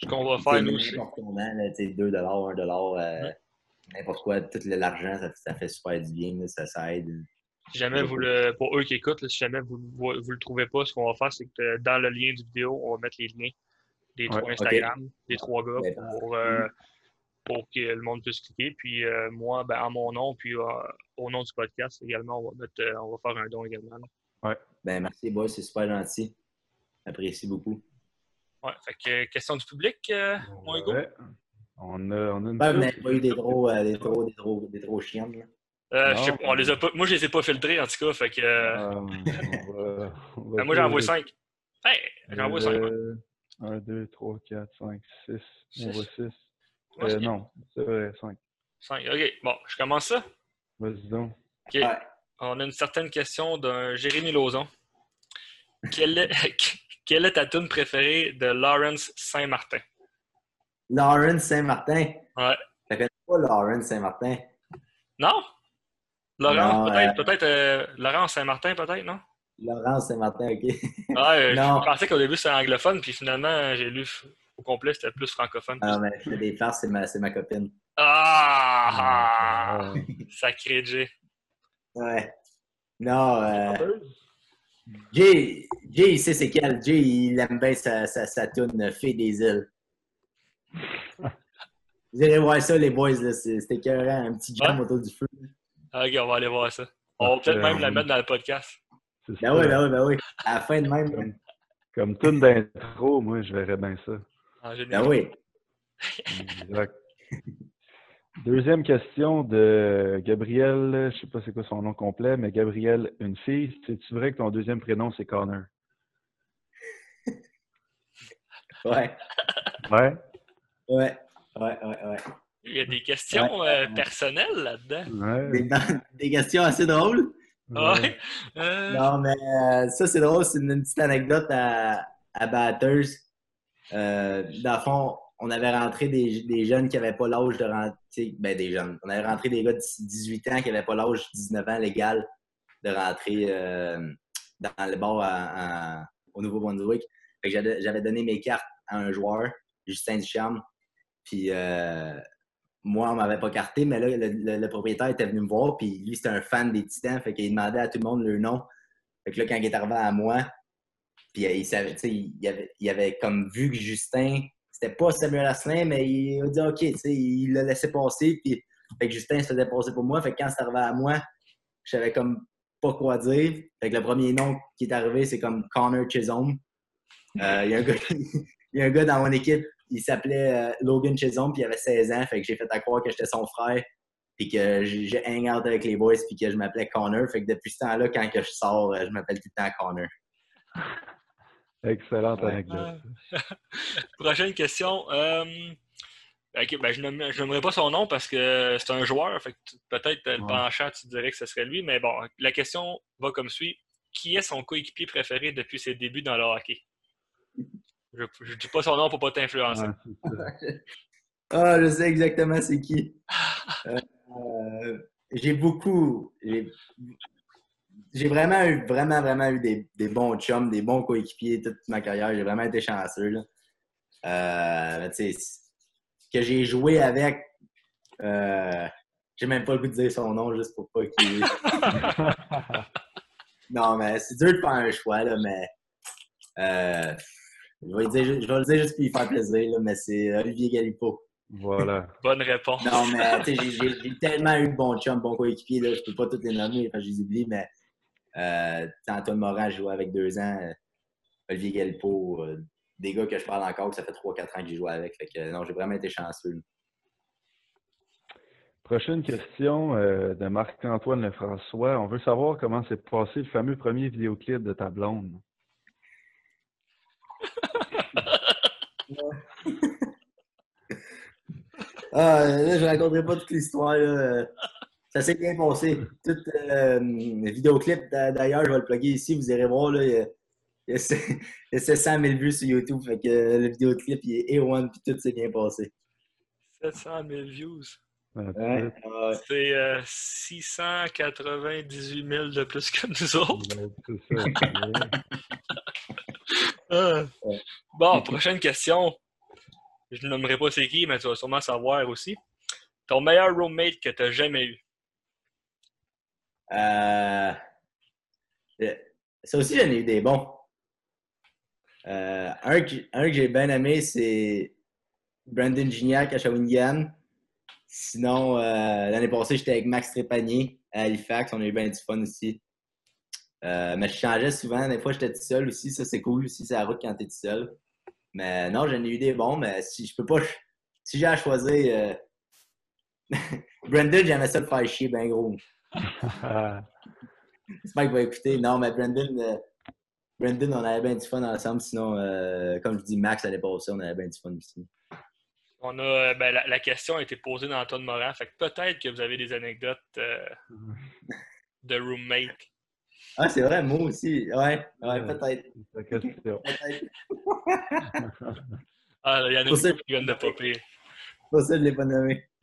Ce qu'on va faire, nous aussi. n'importe comment, là, tu sais, 2 1 euh, n'importe quoi, tout l'argent, ça, ça fait super du bien, là, ça, ça aide. Si jamais vous le, pour eux qui écoutent, là, si jamais vous, vous, vous le trouvez pas, ce qu'on va faire, c'est que euh, dans le lien du vidéo, on va mettre les liens des Ouais, trois. Instagram, des trois gars Ouais, pour, euh, pour que le monde puisse cliquer. Puis euh, moi, ben, en mon nom, puis euh, au nom du podcast également, on va, mettre, euh, on va faire un don également. là. Ben, merci, boys, c'est super gentil. J'apprécie beaucoup. Ouais, fait que question du public, euh, mon Hugo? Ouais. On a, on a une Ben, couple. n'avez pas eu des trop, euh, des trop, des trop, des trop chiennes, là. Euh, je sais pas, on les a pas, moi, je les ai pas filtrés, en tout cas. Fait que, euh, Euh, on va- on va ben, moi, j'en dire, 5. Hey, j'en envoie 5. euh, 1, 2, 3, 4, 5, 6. On Six. voit 6. Ouais, c'est- non, c'est vrai, 5. 5. OK, bon, je commence ça. Vas-y donc. OK. Ouais. On a une certaine question d'un Jérémy Lauzon. Quelle est, quelle est ta tune préférée de Lawrence Saint-Martin? Lawrence Saint-Martin? Ouais. Je connais pas Lawrence Saint-Martin. Non? Laurent, Non, peut-être, euh, peut-être, euh, Laurent Saint-Martin, peut-être, non? Laurence Saint-Martin, OK. Ouais, Non. je pensais qu'au début c'était anglophone, puis finalement, j'ai lu au complet, c'était plus francophone. Ah, mais je fais des farces, c'est ma, c'est ma copine. Ah! Ah, Sacré J. Ouais. Non, euh, Jay, Jay, il sait c'est quel. Jay, il aime bien sa, sa, sa toune Fée des îles. Vous irez voir ça, les boys, là. c'est- C'était écœurant. Un petit jam Ouais. autour du feu. Ah, Ok, on va aller voir ça. On va peut-être Euh, même la mettre dans le podcast. C'est Ben ça. oui, ben oui, ben oui. À la fin de même. là. Comme tune d'intro, moi, je verrais bien ça. Ah. Ben oui. Exact. Deuxième question de Gabriel, je sais pas c'est quoi son nom complet, mais Gabriel, une fille, c'est-tu vrai que ton deuxième prénom c'est Connor? Ouais. Ouais. Ouais? Ouais, ouais, ouais. Il y a des questions Ouais. euh, personnelles là-dedans. Des, des questions assez drôles. Ah Ouais? Euh, Non, mais euh, ça, c'est drôle. C'est une, une petite anecdote à, à Batters. Euh, dans le fond, on avait rentré des, des jeunes qui n'avaient pas l'âge de rentrer. Ben, des jeunes. On avait rentré des gars de 18 ans qui n'avaient pas l'âge de 19 ans légal de rentrer euh, dans le bar à- à- au Nouveau-Brunswick. J'avais donné mes cartes à un joueur, Justin Ducharme. Puis moi, on m'avait pas carté, mais là, le, propriétaire était venu me voir, puis lui, c'était un fan des Titans, fait qu'il demandait à tout le monde le nom. Fait que là, quand il est arrivé à moi, puis euh, il savait, tu sais, il avait, il avait comme vu que Justin, c'était pas Samuel Asselin, mais il a dit OK, tu sais, il l'a laissé passer, puis fait que Justin se faisait passer pour moi. Fait que quand c'est arrivé à moi, je savais comme pas quoi dire. Fait que le premier nom qui est arrivé, c'est comme Connor Chisholm. Euh, il y a un gars dans mon équipe, il s'appelait euh, Logan Chisholm, puis il avait 16 ans. Fait que j'ai fait à croire que j'étais son frère, puis que j'ai hang out avec les boys, puis que je m'appelais Connor. Fait que depuis ce temps-là, quand que je sors, euh, je m'appelle tout le temps Connor. Excellente Ouais. anecdote. Prochaine question. Euh, ok, ben, je nommerai pas son nom parce que c'est un joueur. Fait que tu- peut-être le Ouais. penchant, tu dirais que ce serait lui. Mais bon, la question va comme suit. Qui est son coéquipier préféré depuis ses débuts dans le hockey? Je ne dis pas son nom pour pas t'influencer. Ah, je sais exactement c'est qui. Euh, j'ai beaucoup. J'ai vraiment eu, vraiment, vraiment eu des, des bons chums, des bons coéquipiers toute ma carrière. J'ai vraiment été chanceux. Là. Euh, mais tu sais, que j'ai joué avec, euh, j'ai même pas le goût de dire son nom juste pour pas qu'il. non, mais c'est dur de faire un choix, là, mais. Je, vais le dire, je vais le dire juste pour lui faire plaisir, là, mais c'est Olivier Galipo. Voilà. Bonne réponse. Non, mais tu sais, j'ai- tellement eu de bons chums, bons coéquipiers, là, je peux pas tous les nommer, enfin, je les oublie, mais euh, Antoine Morin, joué avec deux ans, euh, Olivier Galpo, euh, des gars que je parle encore, que ça fait 3-4 ans que j'ai joué avec. Fait que non, j'ai vraiment été chanceux. là. Prochaine question euh, de Marc-Antoine Lefrançois. On veut savoir comment s'est passé le fameux premier vidéoclip de ta blonde. Ah, là, je raconterai pas toute l'histoire. là. Ça s'est bien passé. Tout euh, le vidéoclip, d'a- d'ailleurs, je vais le plugger ici, vous irez voir. Là, il, y a, il y a 700 000 vues sur YouTube. Fait que euh, le vidéoclip, il est A1 puis tout s'est bien passé. 700 000 views. Euh, Ouais. C'est euh, 698 000 de plus que nous autres. Ouais. Bon, prochaine question. Je ne nommerai pas c'est qui, mais tu vas sûrement savoir aussi. Ton meilleur roommate que tu as jamais eu? Euh, euh, ça aussi, j'en ai eu des bons. Euh, un, que, un que j'ai bien aimé, c'est Brandon Gignac à Shawinigan. Sinon, euh, l'année passée, j'étais avec Max Trépanier à Halifax. On a eu bien du fun aussi. Euh, mais je changeais souvent. Des fois, j'étais tout seul aussi. Ça, c'est cool aussi, c'est la route quand t'es tout seul. Mais non, j'en ai eu des bons. Mais si je peux pas. Si j'ai à choisir. euh, Brandon, j'aimais ça le faire chier, ben gros. J'espère qu'il va écouter. Non, mais Brandon, euh, Brandon, on avait bien du fun ensemble. Sinon, euh, comme je dis, Max, l'année passée, on avait bien du fun aussi. On a, euh, ben, la, la question a été posée dans Antoine Morin. Fait que peut-être que vous avez des anecdotes euh, de roommate. Ah, c'est vrai, moi aussi. Ouais, ouais, peut-être. Ta question. Peut-être. Ah, il y en a une qui viennent de popper. C'est pour ça que je ne l'ai pas nommé.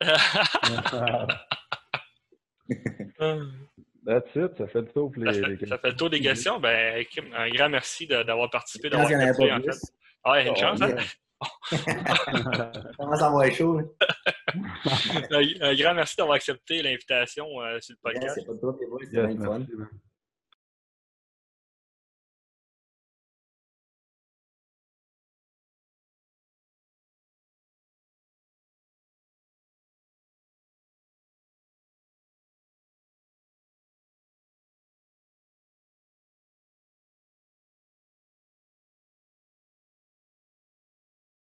That's it, ça fait le tour pour les, Ça les fait, ça fait le tour des questions. Ben, Kim, un grand merci d'avoir participé, Je pense d'avoir qu'il n'y en accepté, avait pas en fait. plus. Ah, une Oh, chance, hein? commence à avoir chaud. hein. Un, un grand merci d'avoir accepté l'invitation euh, sur le Yeah, podcast. C'est pas trop, c'est Yes, bien fun.